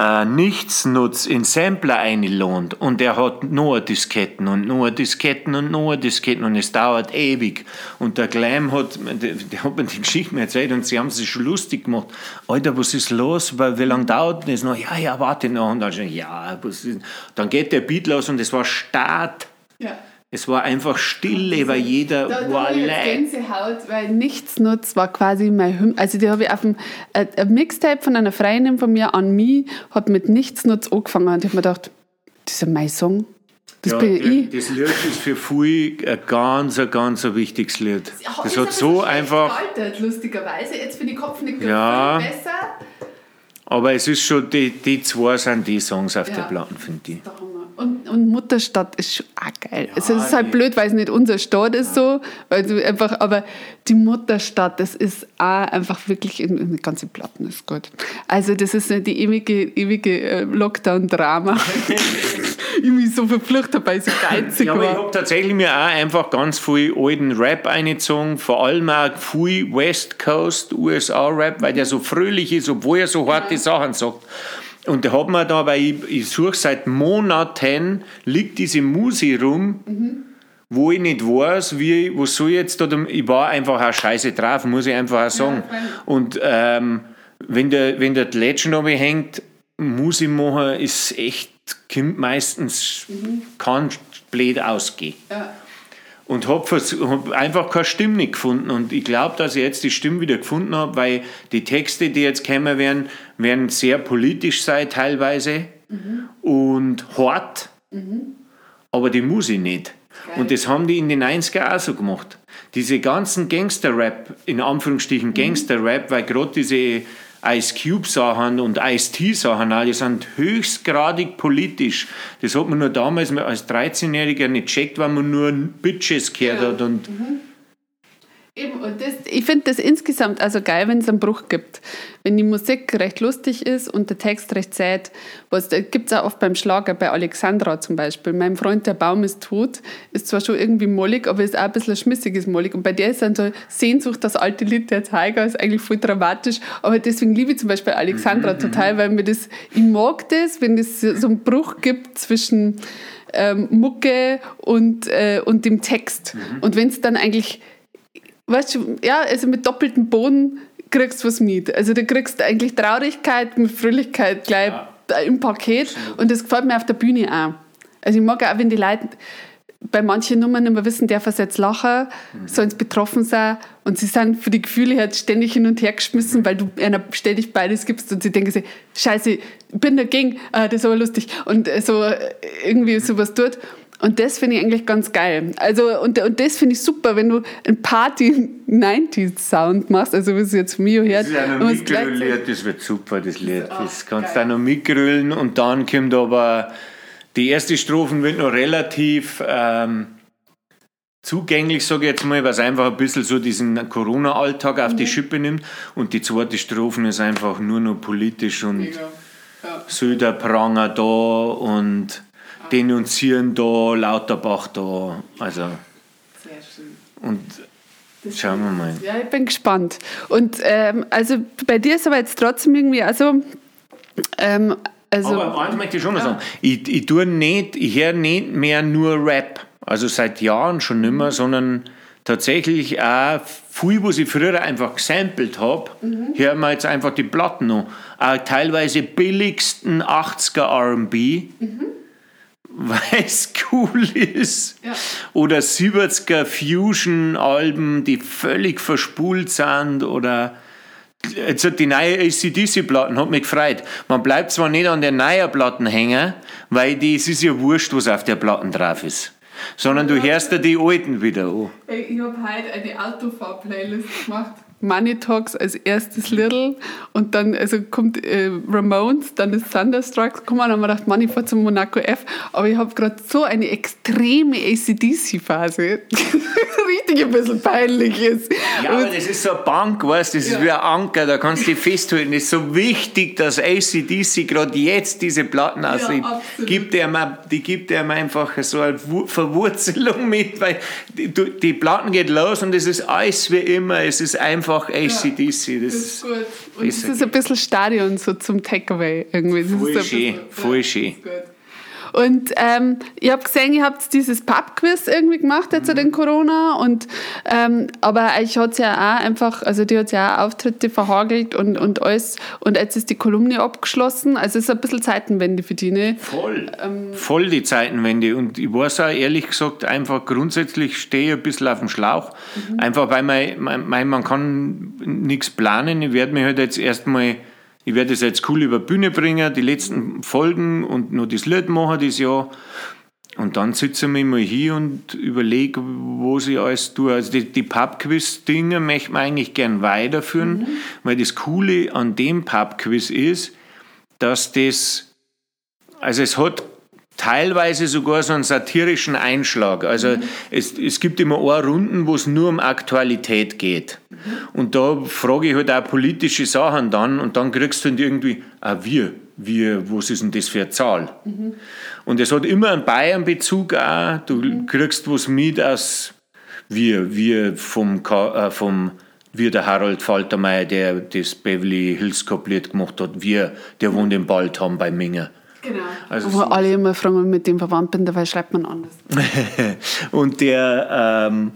äh, Nichtsnutz in Sampler einlohnt und er hat nur Disketten und nur Disketten und nur Disketten und es dauert ewig. Und der Gleim hat, der, hat mir die Geschichte erzählt und sie haben sich schon lustig gemacht. Alter, was ist los? Wie lange dauert das noch? Ja, ja, warte noch. Und dann, ja, was ist? dann geht der Beat los und es war Start. ja. Es war einfach Stille, weil jeder Da, da war hab. Gänsehaut, weil Nichtsnutz war quasi mein Hymn. Also die habe ich auf dem äh, ein Mixtape von einer Freundin von mir an mich, hat mit Nichtsnutz angefangen und ich habe mir gedacht, das ist ja mein Song. Das bin ja ich. Das Lied ist für viele ein ganz, ein ganz ein wichtiges Lied. Das hat so einfach, Gealtert, lustigerweise. Jetzt für die Kopfnicker Ja. viel besser. aber es ist schon, die, die zwei sind die Songs auf Ja. der Platte, finde ich. Hammer. Und, und Mutterstadt ist schon auch geil. also es ist halt blöd, weil es nicht unser Stadt ist so, weil du einfach, aber die Mutterstadt, das ist auch einfach wirklich, in, in die ganze Platten ist gut. Also das ist die ewige, ewige äh, Lockdown-Drama. ich mich so verflucht ich so geizig Ja, aber ich habe tatsächlich mir auch einfach ganz viel alten Rap eingezogen, vor allem auch viel West Coast USA-Rap, weil der so fröhlich ist, obwohl er so harte Sachen sagt. Und da hat man da, weil ich, ich suche seit Monaten, liegt diese Musi rum, wo ich nicht weiß, wie, was soll ich jetzt da, ich war einfach auch scheiße drauf, muss ich einfach auch sagen. freilich. Und ähm, wenn der, wenn der Legend aber hängt, Musik machen ist echt, kommt meistens, kann blöd ausgehen. Ja. Und habe hab einfach keine Stimme nicht gefunden. Und ich glaube, dass ich jetzt die Stimme wieder gefunden habe, weil die Texte, die jetzt kommen werden, werden sehr politisch sein teilweise und hart, aber die muss ich nicht. Und das haben die in den 90er auch so gemacht. Diese ganzen Gangster-Rap, in Anführungsstrichen Gangster-Rap, weil gerade diese Ice Cube-Sachen und Ice-T-Sachen, auch, die sind höchstgradig politisch. Das hat man nur damals als 13-Jähriger nicht checkt, weil man nur Bitches gehört Ja. hat. Und Eben, und das, ich finde das insgesamt also geil, wenn es einen Bruch gibt. Wenn die Musik recht lustig ist und der Text recht. Was gibt es auch oft beim Schlager, bei Alexandra zum Beispiel. Mein Freund, der Baum ist tot, ist zwar schon irgendwie mollig, aber ist auch ein bisschen schmissiges mollig. Und bei der ist dann so Sehnsucht, das alte Lied der Tiger, ist eigentlich voll dramatisch. Aber deswegen liebe ich zum Beispiel Alexandra total, weil mir das, ich mag das, wenn es so einen Bruch gibt zwischen ähm, Mucke und, äh, und dem Text. Und wenn es dann eigentlich weißt du, ja, also mit doppeltem Boden kriegst du was mit. Also du kriegst eigentlich Traurigkeit mit Fröhlichkeit gleich im Paket und das gefällt mir auf der Bühne auch. Also ich mag auch, wenn die Leute bei manchen Nummern immer wissen, darf er jetzt lachen, mhm. sie betroffen sein und sie sind für die Gefühle halt ständig hin und her geschmissen, weil du einer ständig beides gibst und sie denken sich, scheiße, ich bin dagegen, äh, das ist aber lustig und äh, so äh, irgendwie sowas tut. Und das finde ich eigentlich ganz geil. Also, und, und das finde ich super, wenn du einen Party-90s-Sound machst, also wie es jetzt Mio hört. Das ist ja noch mitgerüllt, das wird super, das Lied. Das kannst du auch noch mitgrüllen und dann kommt aber die erste Strophe wird noch relativ ähm, zugänglich, sage ich jetzt mal, weil es einfach ein bisschen so diesen Corona-Alltag auf mhm. die Schippe nimmt. Und die zweite Strophe ist einfach nur noch politisch und ja. Söderpranger da und. Denunzieren da, Lauterbach da. Also. Sehr schön. Und das Schauen wir mal. Ja, ich bin gespannt. Und ähm, also bei dir ist aber jetzt trotzdem irgendwie, also ähm, also, Aber eins möchte ich schon noch sagen. Ich, ich, tue nicht, ich höre nicht mehr nur Rap. Also seit Jahren schon nicht mehr, sondern tatsächlich auch viel, was ich früher einfach gesampelt habe, mhm. hören wir jetzt einfach die Platten noch. Auch teilweise billigsten 80er RB, mhm. Weil es cool ist. Ja. Oder 70er Fusion-Alben, die völlig verspult sind oder Jetzt die neue ACDC-Platten hat mich gefreut. Man bleibt zwar nicht an den neuen Platten hängen, weil die, es ist ja wurscht, was auf der Platten drauf ist. Sondern du hörst dir die alten wieder an. Ich habe heute eine Autofahr-Playlist gemacht Money Talks als erstes Little und dann also kommt äh, Ramones, dann ist Thunderstruck, komm dann haben wir gedacht, Money fährt zum Monaco F, aber ich habe gerade so eine extreme ACDC-Phase, richtig ein bisschen peinlich ist. Ja, und aber das ist so eine Bank, weißt das ja. ist wie ein Anker, da kannst du dich festhalten. Es ist so wichtig, dass ACDC gerade jetzt diese Platten aussieht. Ja, gibt ihm, die gibt ihm einfach so eine Verwurzelung mit, weil die, die Platten geht los und es ist alles wie immer, es ist einfach einfach ACDC. Das, ja, das ist gut. Und das ist ein bisschen Stadion so zum Takeaway irgendwie. Das voll schön, voll schön. Und ähm, ich habe gesehen, ihr habt dieses Pub-Quiz irgendwie gemacht jetzt mhm. den Corona. Und, ähm, aber euch hat es ja auch einfach, also die hat ja auch Auftritte verhagelt und, und alles. Und jetzt ist die Kolumne abgeschlossen. Also es ist ein bisschen Zeitenwende für die, ne? Voll. Ähm, Voll die Zeitenwende. Und ich weiß auch ehrlich gesagt, einfach grundsätzlich stehe ich ein bisschen auf dem Schlauch. Mhm. Einfach weil man, man, man kann nichts planen. Ich werde mich halt jetzt erstmal ich werde das jetzt cool über die Bühne bringen, die letzten Folgen und noch das Lied machen dieses Jahr. Und dann sitze ich mal hier und überlege, was ich alles tue. Also die, die Pub-Quiz-Dinge möchte man eigentlich gern weiterführen, mhm. weil das Coole an dem Pub-Quiz ist, dass das, also es hat teilweise sogar so einen satirischen Einschlag. Also mhm. es, es gibt immer eine Runden, wo es nur um Aktualität geht. Mhm. Und da frage ich halt auch politische Sachen dann und dann kriegst du dann irgendwie, ah, wir, wir, was ist denn das für eine Zahl? Mhm. Und es hat immer einen Bayern-Bezug auch. Du mhm. kriegst was mit aus wir, wir vom, äh, vom wie der Harald Faltermeier, der das Beverly Hills Couplett gemacht hat, wir, der wohnt im Baldham bei Minger. Genau. Also Wo alle immer fragen, ob ich mit dem verwandt bin, dabei schreibt man anders. und der, ähm,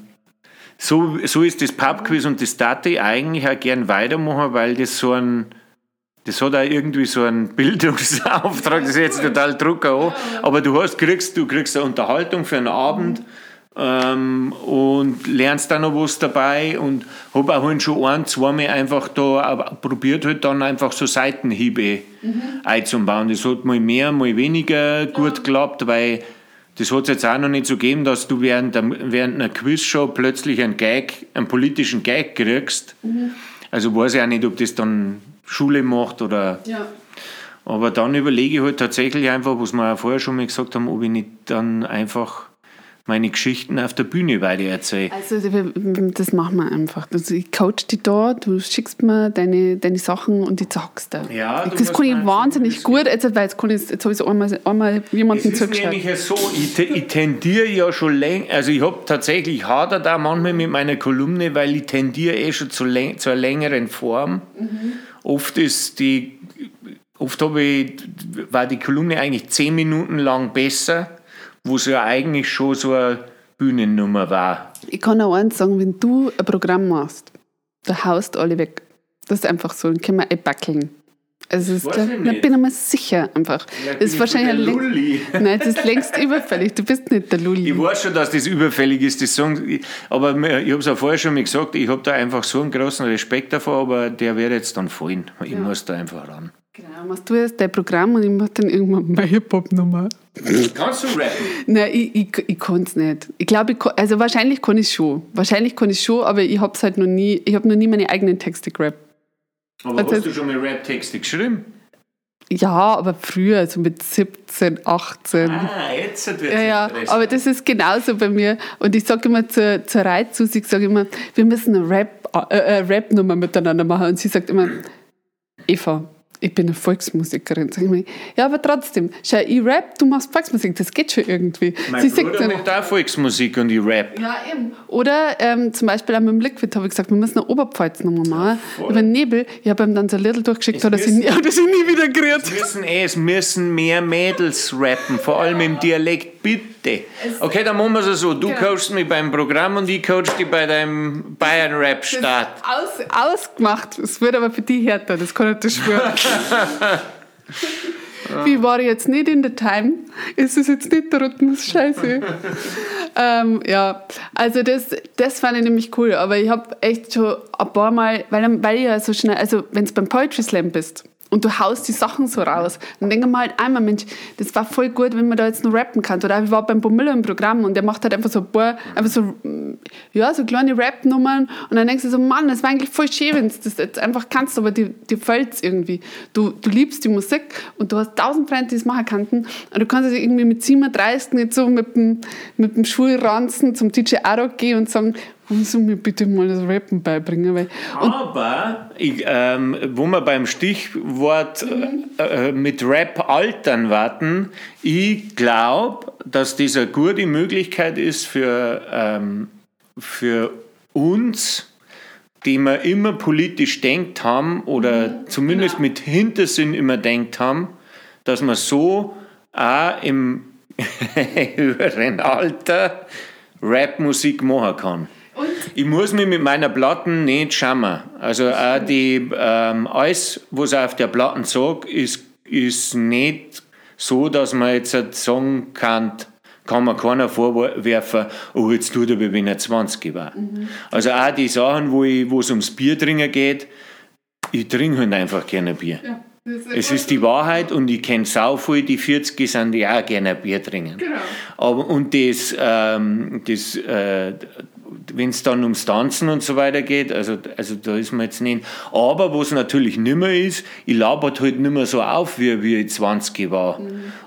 so, so ist das Pubquiz und das ich eigentlich auch gern weitermachen, weil das so ein, das hat auch irgendwie so einen Bildungsauftrag, das ist jetzt total Drucker an, aber du hast, kriegst, du kriegst eine Unterhaltung für einen Abend. Mhm ähm, und lernst dann noch was dabei und habe auch schon ein, zweimal einfach da probiert, halt dann einfach so Seitenhiebe mhm. einzubauen. Das hat mal mehr, mal weniger gut geklappt, weil das hat es jetzt auch noch nicht so gegeben, dass du während, der, während einer Quizshow plötzlich einen Gag, einen politischen Gag kriegst. Mhm. Also weiß ich auch nicht, ob das dann Schule macht oder. Ja. Aber dann überlege ich halt tatsächlich einfach, was wir auch vorher schon mal gesagt haben, ob ich nicht dann einfach meine Geschichten auf der Bühne weiter erzähle. Also das machen wir einfach. Also ich coach dich da, du schickst mir deine, deine Sachen und ich sag's dir. Ja, das kann ich wahnsinnig gut, jetzt, weil jetzt, kann ich, jetzt habe ich so einmal, einmal jemanden es zugeschaut. Es ist so, ich, ich tendiere ja schon länger, also ich habe tatsächlich hadert da manchmal mit meiner Kolumne, weil ich tendiere eh schon zu, zu einer längeren Form. Mhm. Oft ist die, oft habe ich, war die Kolumne eigentlich zehn Minuten lang besser wo es ja eigentlich schon so eine Bühnennummer war. Ich kann auch eins sagen, wenn du ein Programm machst, da haust alle weg. Das ist einfach so, dann können wir einbackeln. Also es Weiß glaub, ich bin ich mir sicher einfach. Vielleicht Das ist wahrscheinlich der Lulli. Nein, das ist längst überfällig. Du bist nicht der Lulli. Ich weiß schon, dass das überfällig ist, das Song. Aber ich habe es auch vorher schon mal gesagt, ich habe da einfach so einen großen Respekt davor, aber der wird jetzt dann fallen. Ich muss da einfach ran. Genau, machst du jetzt dein Programm und ich mach dann irgendwann meine Hip-Hop-Nummer. Kannst du rappen? Nein, ich, ich, ich kann es nicht. Ich glaube, also wahrscheinlich kann ich schon. Wahrscheinlich kann ich schon, aber ich habe es halt noch nie, ich habe noch nie meine eigenen Texte gerappt. Aber Also- hast du schon mal Rap-Texte geschrieben? Ja, aber früher, so mit 17, 18. Ah, jetzt wird Ja, ja, aber das ist genauso bei mir. Und ich sage immer zur, zur Reitsusi, ich sage immer, wir müssen eine Rap, äh, äh, Rap-Nummer miteinander machen. Und sie sagt immer, Eva, ich bin eine Volksmusikerin. Sag ich mir, ja, aber trotzdem, schau, ich rap, du machst Volksmusik, das geht schon irgendwie. Mein sie sagt Bruder dann, macht auch Volksmusik und ich rap. ja, eben. Oder ähm, zum Beispiel auch mit dem Liquid habe ich gesagt, wir müssen eine Oberpfalz-Nummer machen. voll. Über den Nebel. Ich habe ihm dann so ein Little durchgeschickt, Es hat er sich nie wieder gerührt. Es müssen, eh, es müssen mehr Mädels rappen, vor allem im Dialekt, bitte. Okay, dann machen wir es so. Du Genau. coachst mich beim Programm und ich coach dich bei deinem Bayern-Rap-Start. Aus, ausgemacht. Es wird aber für die härter, das kann ich dir schwören. Wie war ich jetzt nicht in der Time? Es ist jetzt nicht der Rhythmus, scheiße. ähm, ja, also das, das fand ich nämlich cool. Aber ich habe echt schon ein paar Mal, weil, weil ich ja so schnell, also wenn du beim Poetry Slam bist und du haust die Sachen so raus, dann denke mir halt einmal, Mensch, das war voll gut, wenn man da jetzt noch rappen kann. Oder ich war beim Bomilla im Programm und der macht halt einfach so ein paar, einfach so, mm, ja, so kleine Rap-Nummern und dann denkst du so, Mann, das war eigentlich voll schön, wenn du das jetzt einfach kannst, aber dir, dir fällt es irgendwie. Du, du liebst die Musik und du hast tausend Freunde, die es machen könnten und du kannst jetzt irgendwie mit 37 nicht so mit dem, mit dem Schulranzen zum DJ Arok gehen und sagen, kannst du mir bitte mal das Rappen beibringen? Weil, Aber, ich, ähm, wo wir beim Stichwort äh, äh, mit Rap altern warten, ich glaube, dass das eine gute Möglichkeit ist für, ähm, für uns, die wir immer politisch denkt haben oder zumindest mit Hintersinn immer denkt haben, dass man so auch im höheren Alter Rapmusik machen kann. Ich muss mich mit meiner Platten nicht schämen. Also auch die, ähm, alles, was auf der Platten sagt, ist, ist nicht so, dass man jetzt halt sagen kann, kann man keiner vorwerfen, oh, jetzt tut er, wenn er 20 war. Also auch die Sachen, wo es ums Bier trinken geht, ich trinke halt einfach gerne Bier. Es ist die Wahrheit und ich kenne sau viel, die 40 sind, die auch gerne Bier trinken. Aber, und das, ähm, das äh, wenn es dann ums Tanzen und so weiter geht, also, also da ist man jetzt nicht. Aber was natürlich nimmer ist, ich labert halt nimmer so auf, wie, wie ich 20 war.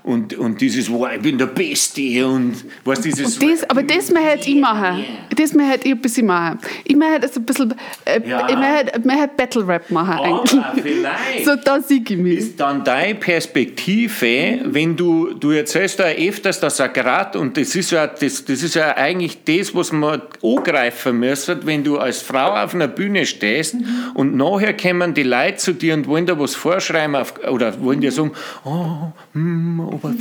Und, und dieses, wow, ich bin der Beste und was dieses. Und das, aber das möchte ich machen. Das möchte ich ein bisschen machen. Ich möchte also ein bisschen, äh, Ja. ich möchte, möchte Battle Rap machen Aber eigentlich. vielleicht. So, da siege ich mich. ist dann deine Perspektive, wenn du, du erzählst ja öfters, dass er gerade, und das ist ja, das, das ist ja eigentlich das, was man angreifen müsste, wenn du als Frau auf einer Bühne stehst und nachher kommen die Leute zu dir und wollen dir was vorschreiben auf, oder wollen dir sagen, oh, hm, aber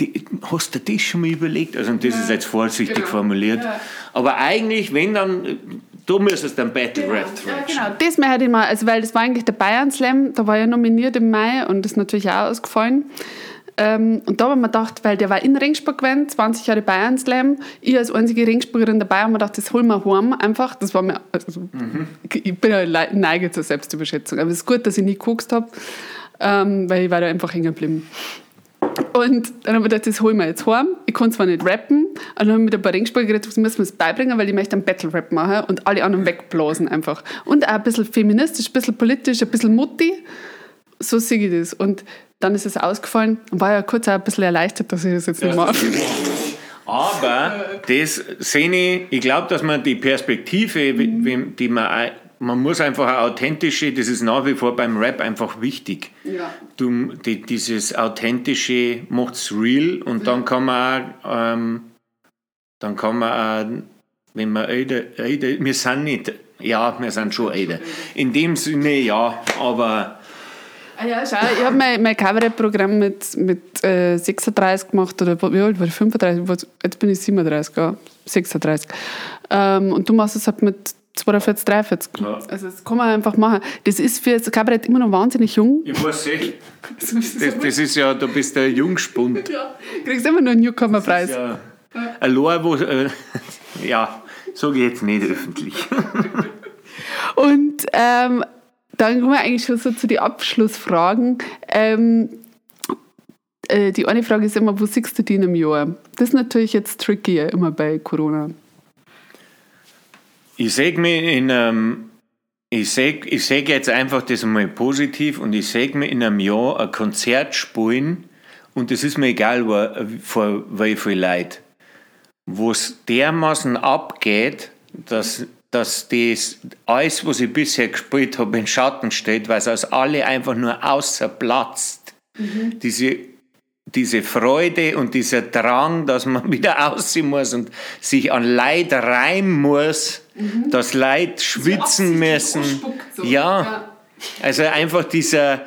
die, hast du das schon mal überlegt? Also, und das ist jetzt vorsichtig Genau. formuliert. Ja. Aber eigentlich, wenn dann, du müsstest dann Battle Rap Ja, genau. Das möchte ich mal, also weil das war eigentlich der Bayern Slam, da war ja nominiert im Mai und das ist natürlich auch ausgefallen. Ähm, und da haben wir gedacht, weil der war in Ringsburg gewesen, 20 Jahre Bayern Slam, ich als einzige Ringsburgerin dabei, haben wir gedacht, das holen wir heim einfach. Das war mir, also, ich, ich bin ja neige zur Selbstüberschätzung, aber es ist gut, dass ich nie geguckt habe, ähm, weil ich war da einfach hängen geblieben. Und dann haben wir gedacht, das holen wir jetzt heim. Ich kann zwar nicht rappen, aber dann haben wir mit ein paar Ringspieler geredet, das müssen wir es beibringen, weil ich möchte einen Battle-Rap machen und alle anderen wegblasen einfach. Und auch ein bisschen feministisch, ein bisschen politisch, ein bisschen mutti. So sehe ich das. Und dann ist es ausgefallen und war ja kurz auch ein bisschen erleichtert, dass ich das jetzt nicht mache. Aber das sehe ich, ich glaube, dass man die Perspektive, Mhm. die man, man muss einfach eine authentische, das ist nach wie vor beim Rap einfach wichtig. Ja. Du, die, dieses authentische macht es real und dann kann man auch, ähm, dann kann man auch, wenn man älter, älter, wir sind nicht, ja, wir sind schon älter. In dem Sinne ja, aber Ah ja, schau, ich habe mein, mein Kabarettprogramm mit, mit äh, 36 gemacht, oder wie alt war ich? 35? Was- Jetzt bin ich 37, ja, 36. Ähm, und du machst es halt mit 42, 43. Ja. Also das kann man einfach machen. Das ist für das Kabarett immer noch wahnsinnig jung. Ich weiß eh. Das, das ist ja, du bist der Jungspund. Ja, kriegst immer noch einen Newcomer-Preis. Ja, ein Lohr, wo. Äh, ja, sage ich jetzt nicht öffentlich. Und ähm, dann kommen wir eigentlich schon so zu den Abschlussfragen. Ähm, äh, die eine Frage ist immer, wo siehst du die in einem Jahr? Das ist natürlich jetzt tricky, immer bei Corona. Ich sehe mich in einem. Ich sehe ich seh jetzt einfach das mal positiv und ich sehe mir in einem Jahr ein Konzert spielen und es ist mir egal, wo, vor wie viel Leute. Wo es dermaßen abgeht, dass, dass das alles, was ich bisher gespielt habe, in Schatten steht, weil es aus alle einfach nur außerplatzt. Diese diese Freude und dieser Drang, dass man wieder aussehen muss und sich an Leid reimen muss, dass Leid schwitzen müssen. so. Ja. Ja. also einfach dieser,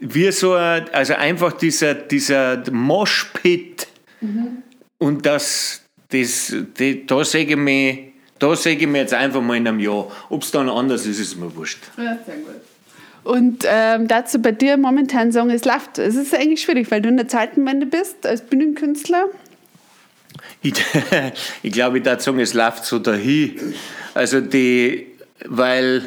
wie so, ein, also einfach dieser, dieser Moshpit und das, das, das, da sehe ich mich, da sehe ich mich jetzt einfach mal in einem Jahr. Ob es dann anders ist, ist mir wurscht. Ja, sehr gut. Und ähm, dazu bei dir momentan sagen, es läuft. Es ist eigentlich schwierig, weil du in der Zeitenwende bist als Bühnenkünstler. Ich, ich glaube, ich würde sagen, es läuft so dahin. Also die, weil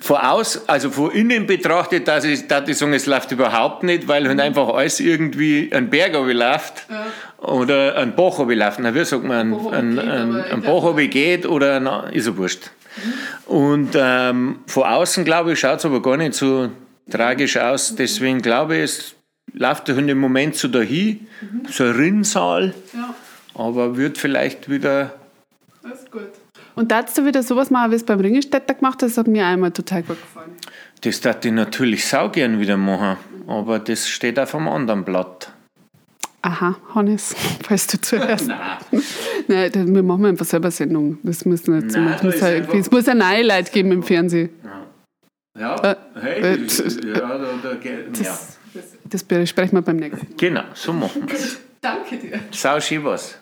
von aus, also von innen betrachtet, dass ich, dass ich sagen, es läuft überhaupt nicht, weil halt einfach alles irgendwie ein Berg läuft oder ein Bach läuft. Na, wie sagt man, ein, ein, ein ich glaub- Bach geht oder na, ist ja wurscht. Und ähm, von außen, glaube ich, schaut es aber gar nicht so tragisch aus. Deswegen glaube ich, es läuft halt im Moment so dahin, so ein Rinnsal, Ja, aber wird vielleicht wieder das ist gut. Und darfst du wieder sowas machen, wie es beim Ringelstädter gemacht hast? Das hat mir einmal total gut gefallen. Das darf ich natürlich saugern wieder machen, aber das steht auf einem anderen Blatt. Aha, Hannes, falls du zuhörst. Nein, dann, wir machen einfach selber Sendung. Das muss nicht so. Nein, muss, halt, es muss eine neue Leute geben im Fernsehen. Ja, Äh, hey, äh, das, ja, da, da, geht- ja. Das besprechen wir beim nächsten Mal. Genau, so machen wir es. Danke dir. Sau schön was.